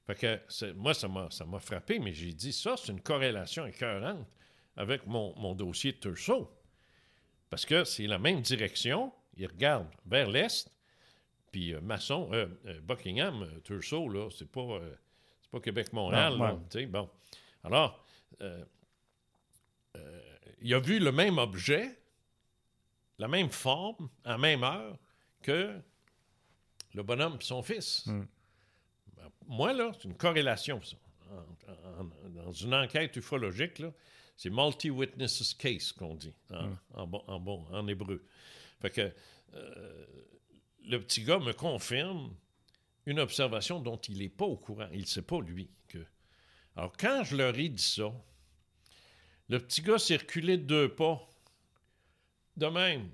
Fait que moi, ça m'a, ça m'a frappé, mais j'ai dit ça, c'est une corrélation écœurante avec mon, mon dossier de Tursault. Parce que c'est la même direction, il regarde vers l'est, puis euh, Masson, euh, euh, Buckingham, Tursault, là, c'est pas, pas Québec-Montréal. Bon. Alors, il a vu le même objet, la même forme, à la même heure que le bonhomme et son fils. Hmm. Ben, moi, là, c'est une corrélation, ça. dans une enquête ufologique, c'est multi-witnesses case qu'on dit en, hmm. en, bon, en, hébreu. Fait que le petit gars me confirme une observation dont il n'est pas au courant. Il ne sait pas, lui, que. Alors, quand je leur ai dit ça, le petit gars circulait de deux pas, de même.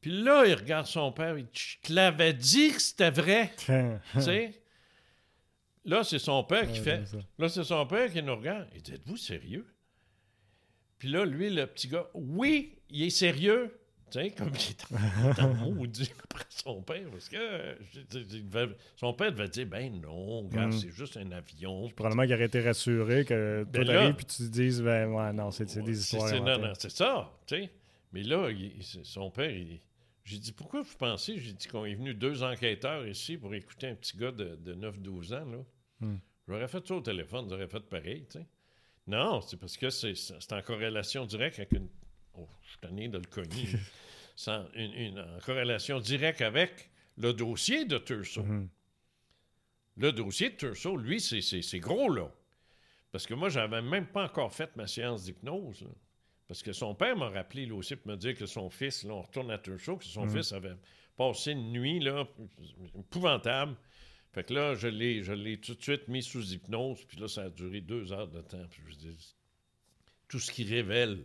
Puis là, il regarde son père, il dit Je te l'avais dit que c'était vrai. tu sais? Là, c'est son père qui fait. Là, c'est son père qui nous regarde. Il dit Êtes-vous sérieux? Puis là, lui, le petit gars, oui, il est sérieux. Tu sais, comme il était maudit après son père, parce que son père devait dire Ben non, mm. c'est juste un avion. Probablement qu'il aurait été rassuré que ben arrive, puis tu te dises Ben ouais, non, c'est des histoires. non, non, c'est ça, tu sais. Mais là, son père, j'ai dit Pourquoi vous pensez? J'ai dit qu'on est venu deux enquêteurs ici pour écouter un petit gars de, 9-12 ans, là. Mm. J'aurais fait ça au téléphone, j'aurais fait pareil, tu sais. Non, c'est parce que c'est en corrélation directe avec une oh, je suis tanné de le cogner, sans une, en corrélation directe avec le dossier de Turso. Mm-hmm. Le dossier de Turso, lui, c'est gros, là. Parce que moi, j'avais même pas encore fait ma séance d'hypnose. Parce que son père m'a rappelé, là aussi, pour me dire que son fils, là, on retourne à Turso, que son mm-hmm. fils avait passé une nuit, là, épouvantable. Fait que là, je l'ai tout de suite mis sous hypnose, puis là, ça a duré deux heures de temps. Puis je dis, tout ce qui révèle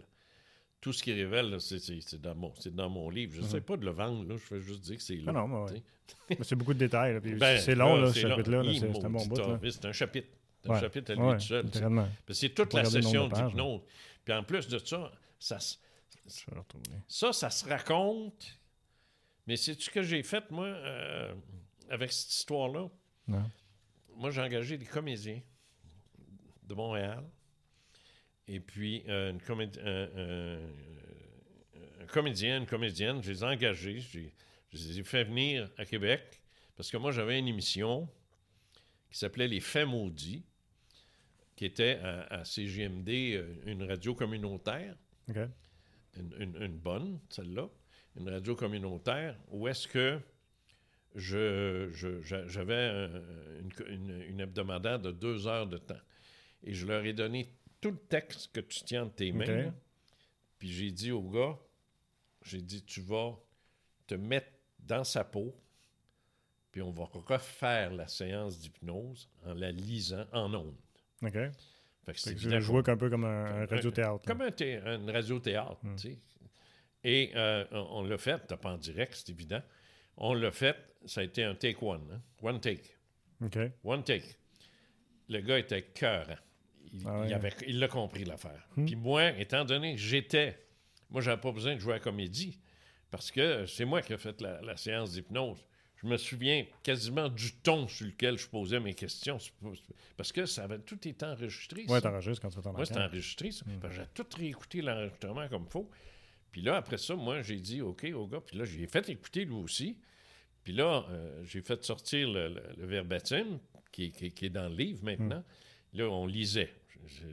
tout ce qu'il révèle, là, c'est, dans, mon, c'est dans mon livre. Je ne sais pas de le vendre, là. je vais juste dire que c'est là. Ah non, mais ouais. C'est beaucoup de détails. là, Ben, c'est long, là, ce chapitre-là. C'est un bon bout. C'est un chapitre. C'est un Ouais. chapitre à lui Ouais, tout seul. C'est toute la session d'hypnose. Puis en plus de ça, ça, Je ça, ça se raconte. Mais c'est ce que j'ai fait, moi, euh, avec cette histoire-là? Moi, j'ai engagé des comédiens de Montréal. Et puis, euh, une comédi- euh, un comédien, une comédienne, je les ai engagés. j'ai- Je les ai fait venir à Québec parce que moi, j'avais une émission qui s'appelait Les Faits maudits, qui était à, à CGMD, euh, une radio communautaire une, une- une bonne, celle-là, une radio communautaire, où est-ce que je, je- j'a- j'avais un- une, hebdomadaire de deux heures de temps. Et je leur ai donné tout le texte que tu tiens de tes mains. Puis j'ai dit au gars, j'ai dit, tu vas te mettre dans sa peau, puis on va refaire la séance d'hypnose en la lisant en ondes. OK. Fait que c'est je jouais un peu comme un, un radio-théâtre. comme un thé- une radio-théâtre, Hmm. tu sais. Et euh, on, on l'a fait, t'as pas en direct, c'est évident. On l'a fait, ça a été un take one, hein. one take, OK. one take. Le gars était cœur. Il, Ah ouais. il avait, il l'a compris l'affaire. Hmm. Puis moi, étant donné que j'étais, moi j'avais pas besoin de jouer à la comédie parce que c'est moi qui ai fait la, la séance d'hypnose. Je me souviens quasiment du ton sur lequel je posais mes questions. Parce que ça avait tout été enregistré. Ça. t'enregistres quand tu Moi, c'était enregistré, ça. Mm. J'ai tout réécouté l'enregistrement comme il faut. Puis là, après ça, moi, j'ai dit OK au gars. Puis là, j'ai fait écouter lui aussi. Puis là, euh, j'ai fait sortir le, le- le verbatim qui, est- qui est- qui est dans le livre maintenant. Mm. Là, on lisait.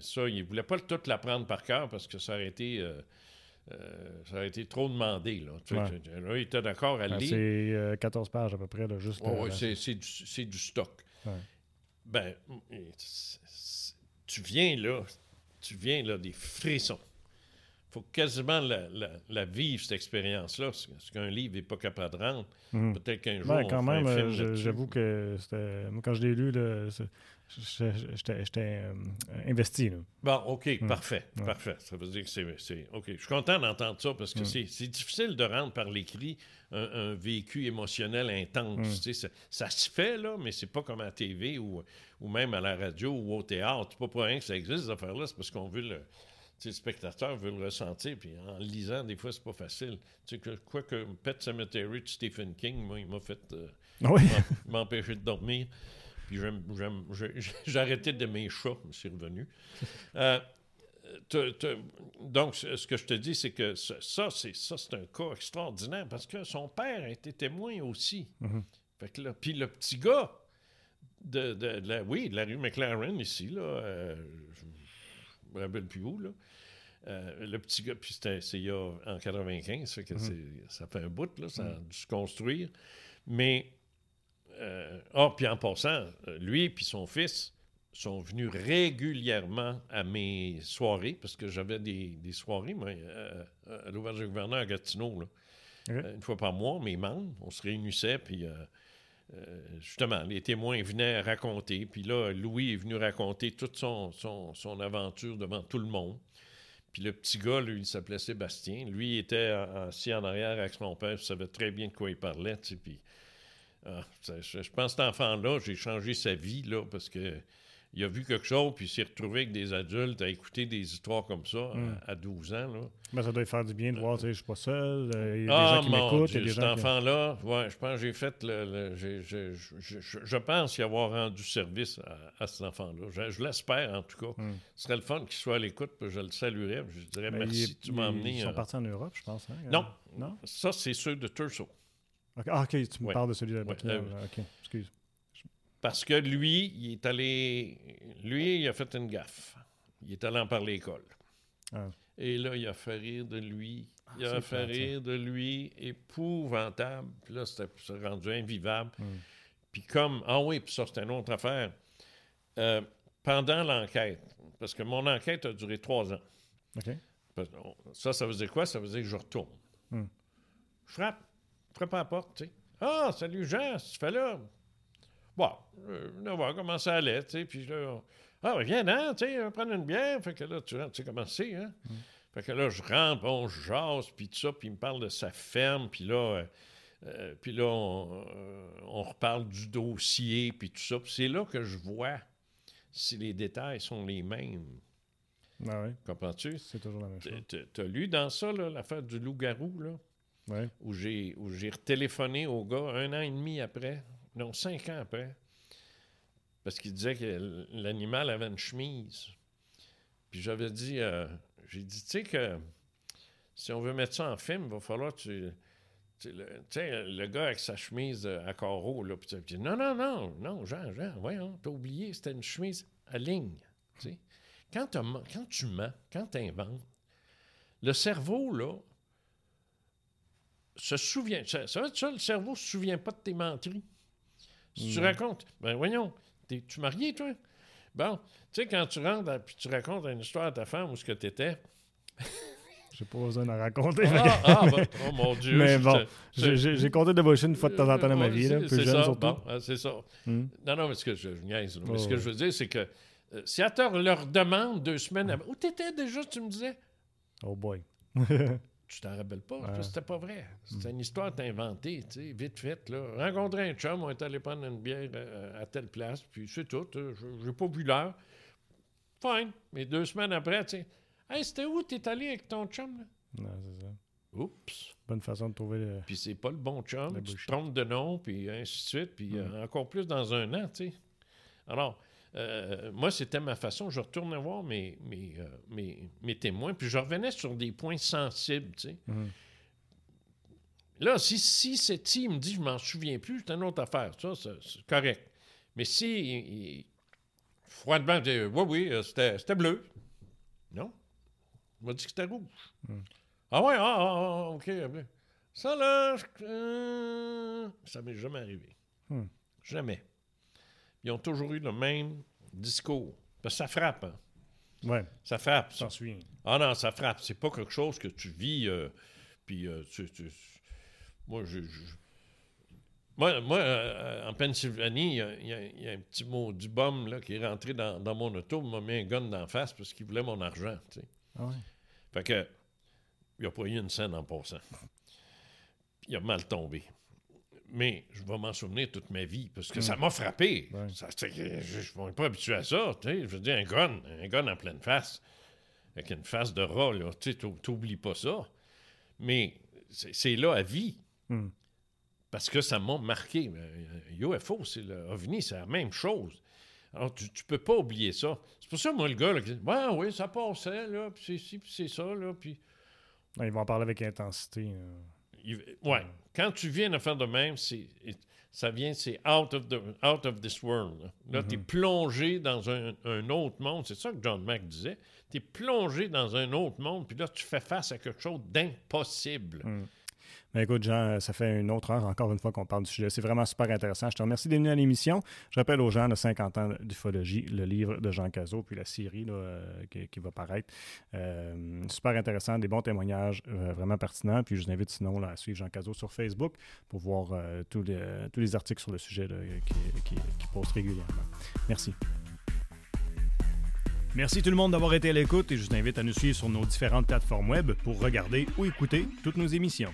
Ça, il ne voulait pas tout l'apprendre par cœur parce que ça aurait été, euh, euh, ça aurait été trop demandé. Là. Tu Ouais. là, il était d'accord à le Ben, lire. C'est euh, 14 pages à peu près, là, juste. Euh, c'est, du, stock. Ouais. Ben, tu viens là, tu viens là des frissons. Faut quasiment la, la- la vivre, cette expérience-là, ce qu'un livre n'est pas capable de rendre. Mhm. Peut-être qu'un jour, Ben, quand même, un film j'avoue que quand je l'ai lu, j'étais euh, investi. Là. Bon, OK, Mm. parfait, Ouais. parfait. Ça veut dire que c'est... OK, je suis content d'entendre ça parce que Mm. c'est, difficile de rendre par l'écrit un, un vécu émotionnel intense. Ça, ça se fait, là, mais c'est pas comme à la TV ou, ou même à la radio ou au théâtre. C'est pas pour rien que ça existe, ces affaires-là. C'est parce qu'on veut le... tu sais, le spectateur veut le ressentir, puis en lisant, des fois, c'est pas facile. Tu sais, que, quoi que Pet Cemetery de Stephen King, moi, il m'a fait... euh, Oui? m'en- m'empêcher de dormir. Puis j'ai arrêté de mes chats, c'est revenu. Euh, te- te- donc, ce que je te dis, c'est que ça, c'est ça, c'est un cas extraordinaire parce que son père a été témoin aussi. Mhm. Fait que là, puis le petit gars de, de- de la, oui, de la rue McLaren ici, là, euh, me rappelle plus où, là. Euh, le petit gars, puis c'était c'est il y a en 95, fait que c'est- ça fait un bout, là, ça a dû se construire. Mais, euh, ah, puis en passant, euh, lui puis son fils sont venus régulièrement à mes soirées, parce que j'avais des, des soirées, moi, euh, à l'auberge du gouverneur à Gatineau, là. Euh, une fois par mois, mes membres, on se réunissait, puis euh, justement, les témoins venaient raconter. Puis là, Louis est venu raconter toute son, aventure devant tout le monde. Puis le petit gars, lui, il s'appelait Sébastien. Lui, il était assis en arrière avec son père, il savait très bien de quoi il parlait, puis... ah, je, je pense que cet enfant-là, j'ai changé sa vie, là, parce que il a vu quelque chose, puis il s'est retrouvé avec des adultes à écouter des histoires comme ça à- Mm. à, 12 ans, là. Ben, ça doit faire du bien de voir, tu sais, je suis pas seul. euh, Il y a Ah, des gens qui m'écoutent. Cet qui- enfant-là, ouais, je pense que j'ai fait le. je, pense y avoir rendu service à, à cet enfant-là. Je, je l'espère, en tout cas. Hmm. Ce serait le fun qu'il soit à l'écoute, puis je le saluerais. puis Je dirais Ben, merci, il- tu m'as ils- emmené. Ils sont euh, partis en Europe, je pense. hein, Non. euh, Non? Ça, c'est ceux de Turso. Ah, ok, tu me Ouais. parles de celui de Ouais, Buckingham, euh, là. Ok, excuse. Parce que lui, il est allé. Lui, il a fait une gaffe. Il est allé en parler à l'école. Ah. Et là, il a fait rire de lui. Il c'est a fait ça. rire de lui épouvantable. Puis là, c'était rendu invivable. Hmm. Puis comme. Ah oui, puis ça, c'est une autre affaire. Euh, pendant l'enquête, parce que mon enquête a duré trois ans. Ok. Parce que, oh, Ça, ça veut dire quoi? Ça veut dire que je retourne. Hmm. Je frappe. Je frappe à la porte, tu sais. Ah, salut Jean, tu fais là? Bon, euh, on va voir comment ça allait, tu sais. Puis là, ah, ben, viens, hein, tu sais, on va prendre une bière. Fait que là, tu tu sais comment c'est, hein? Fait que là, je rentre, on jase, puis tout ça, puis il me parle de sa ferme, puis là, euh, euh, puis là, on, euh, on reparle du dossier, puis tout ça. Puis c'est là que je vois si les détails sont les mêmes. Ah ouais, Comprends-tu? c'est toujours la même chose. T'as lu dans ça, là, l'affaire du loup-garou, là? Ouais. où j'ai retéléphoné au gars un an et demi après, non, cinq ans après, parce qu'il disait que l'animal avait une chemise. Puis j'avais dit, euh, j'ai dit, tu sais que si on veut mettre ça en film, il va falloir tu... tu sais, le, gars avec sa chemise euh, à carreaux, là, puis tu dis, non, non, non, non, Jean, Jean, voyons, t'as oublié, c'était une chemise à ligne, tu sais. Quand, quand tu mens, quand tu inventes, le cerveau, là, se souvient. Ça, ça, ça, le cerveau se souvient pas de tes menteries. Si tu Non. racontes, ben voyons, t'es- tu marié, toi? Bon, tu sais, quand tu rentres et tu racontes une histoire à ta femme où ce que tu étais. J'ai pas besoin d'en raconter. Ah, ah, ben, oh mon Dieu. Mais bon, J'ai compté de bullshit une fois de temps en temps dans ma vie, là, plus jeune ça, surtout. bon, c'est ça. Hmm. Non, non, mais ce que je, je niaise. Mais Oh, ce que ouais. je veux dire, c'est que euh, si à leur demande deux semaines avant. Où t'étais déjà, tu me disais? Oh boy. Tu t'en rappelles pas, Ouais. c'était pas vrai. C'était une histoire inventée, tu sais, vite faite, là. Rencontrer un chum, on est allé prendre une bière euh, à telle place, puis c'est tout. euh, je- J'ai pas vu l'heure. Fine. Mais deux semaines après, tu sais, hey, c'était où t'es allé avec ton chum, là? Non, c'est ça. Oups. Bonne façon de trouver le. Puis c'est pas le bon chum, tu te trompes de nom, puis ainsi de suite, puis euh, encore plus dans un an, tu sais. Alors, euh, moi, c'était ma façon. Je retournais voir mes, mes, euh, mes, mes témoins, puis je revenais sur des points sensibles, tu sais. Mhm. Là, si, si cette il me dit je m'en souviens plus, c'est une autre affaire. Ça, c'est correct. Mais si il, il- froidement, il dit Oui, oui, euh, c'était c'était bleu. Non. Il m'a dit que c'était rouge. Ah ouais, ah, ah, ah, ok, bleu. Ça là, je- euh, ça m'est jamais arrivé. Hmm. Jamais. Ils ont toujours eu le même discours. Parce que ça frappe, hein. Ouais, Ça frappe. ça. souviens. Ah non, ça frappe. C'est pas quelque chose que tu vis. euh, puis, euh, tu, tu- moi, je. je- Moi, moi euh, en Pennsylvanie, il y a- y, y un petit mot du bum là, qui est rentré dans, dans mon auto, il m'a mis un gun d'en face parce qu'il voulait mon argent. tu sais. Ah ouais. Fait que, il a pas eu une scène en passant. Il a mal tombé. Mais je vais m'en souvenir toute ma vie parce que ça m'a frappé. Ouais. Ça, je ne suis pas habitué à ça. Je veux dire, un gun, un gun en pleine face, avec une face de rat, tu t'oublies pas ça. Mais c'est là à vie. Hmm. Parce que ça m'a marqué. Euh, UFO, c'est le OVNI, c'est la même chose. Alors, tu, tu peux pas oublier ça. C'est pour ça, moi, le gars, là, qui dit Ouais, oui, ça passait, là, puis c'est ci, puis c'est ça, là, puis. Ils vont en parler avec intensité. euh. Il- ouais. Quand tu viens de faire de même, c'est, ça vient, c'est out of, the, out of this world. Là, tu es plongé dans un, un autre monde. C'est ça que John Mack disait. Tu es plongé dans un autre monde, puis là, tu fais face à quelque chose d'impossible. Mais écoute, Jean, euh, ça fait une autre heure encore une fois qu'on parle du sujet. C'est vraiment super intéressant. Je te remercie d'être venu à l'émission. Je rappelle aux gens de 50 ans d'ufologie, le livre de Jean Cazot, puis la série euh, qui, va paraître. Euh, super intéressant, des bons témoignages vraiment pertinents. Puis je vous invite sinon à suivre Jean Cazot sur Facebook pour voir tous, les, articles sur le sujet qui, qui, régulièrement. Merci. Merci tout le monde d'avoir été à l'écoute et je vous invite à nous suivre sur nos différentes plateformes web pour regarder ou écouter toutes nos émissions.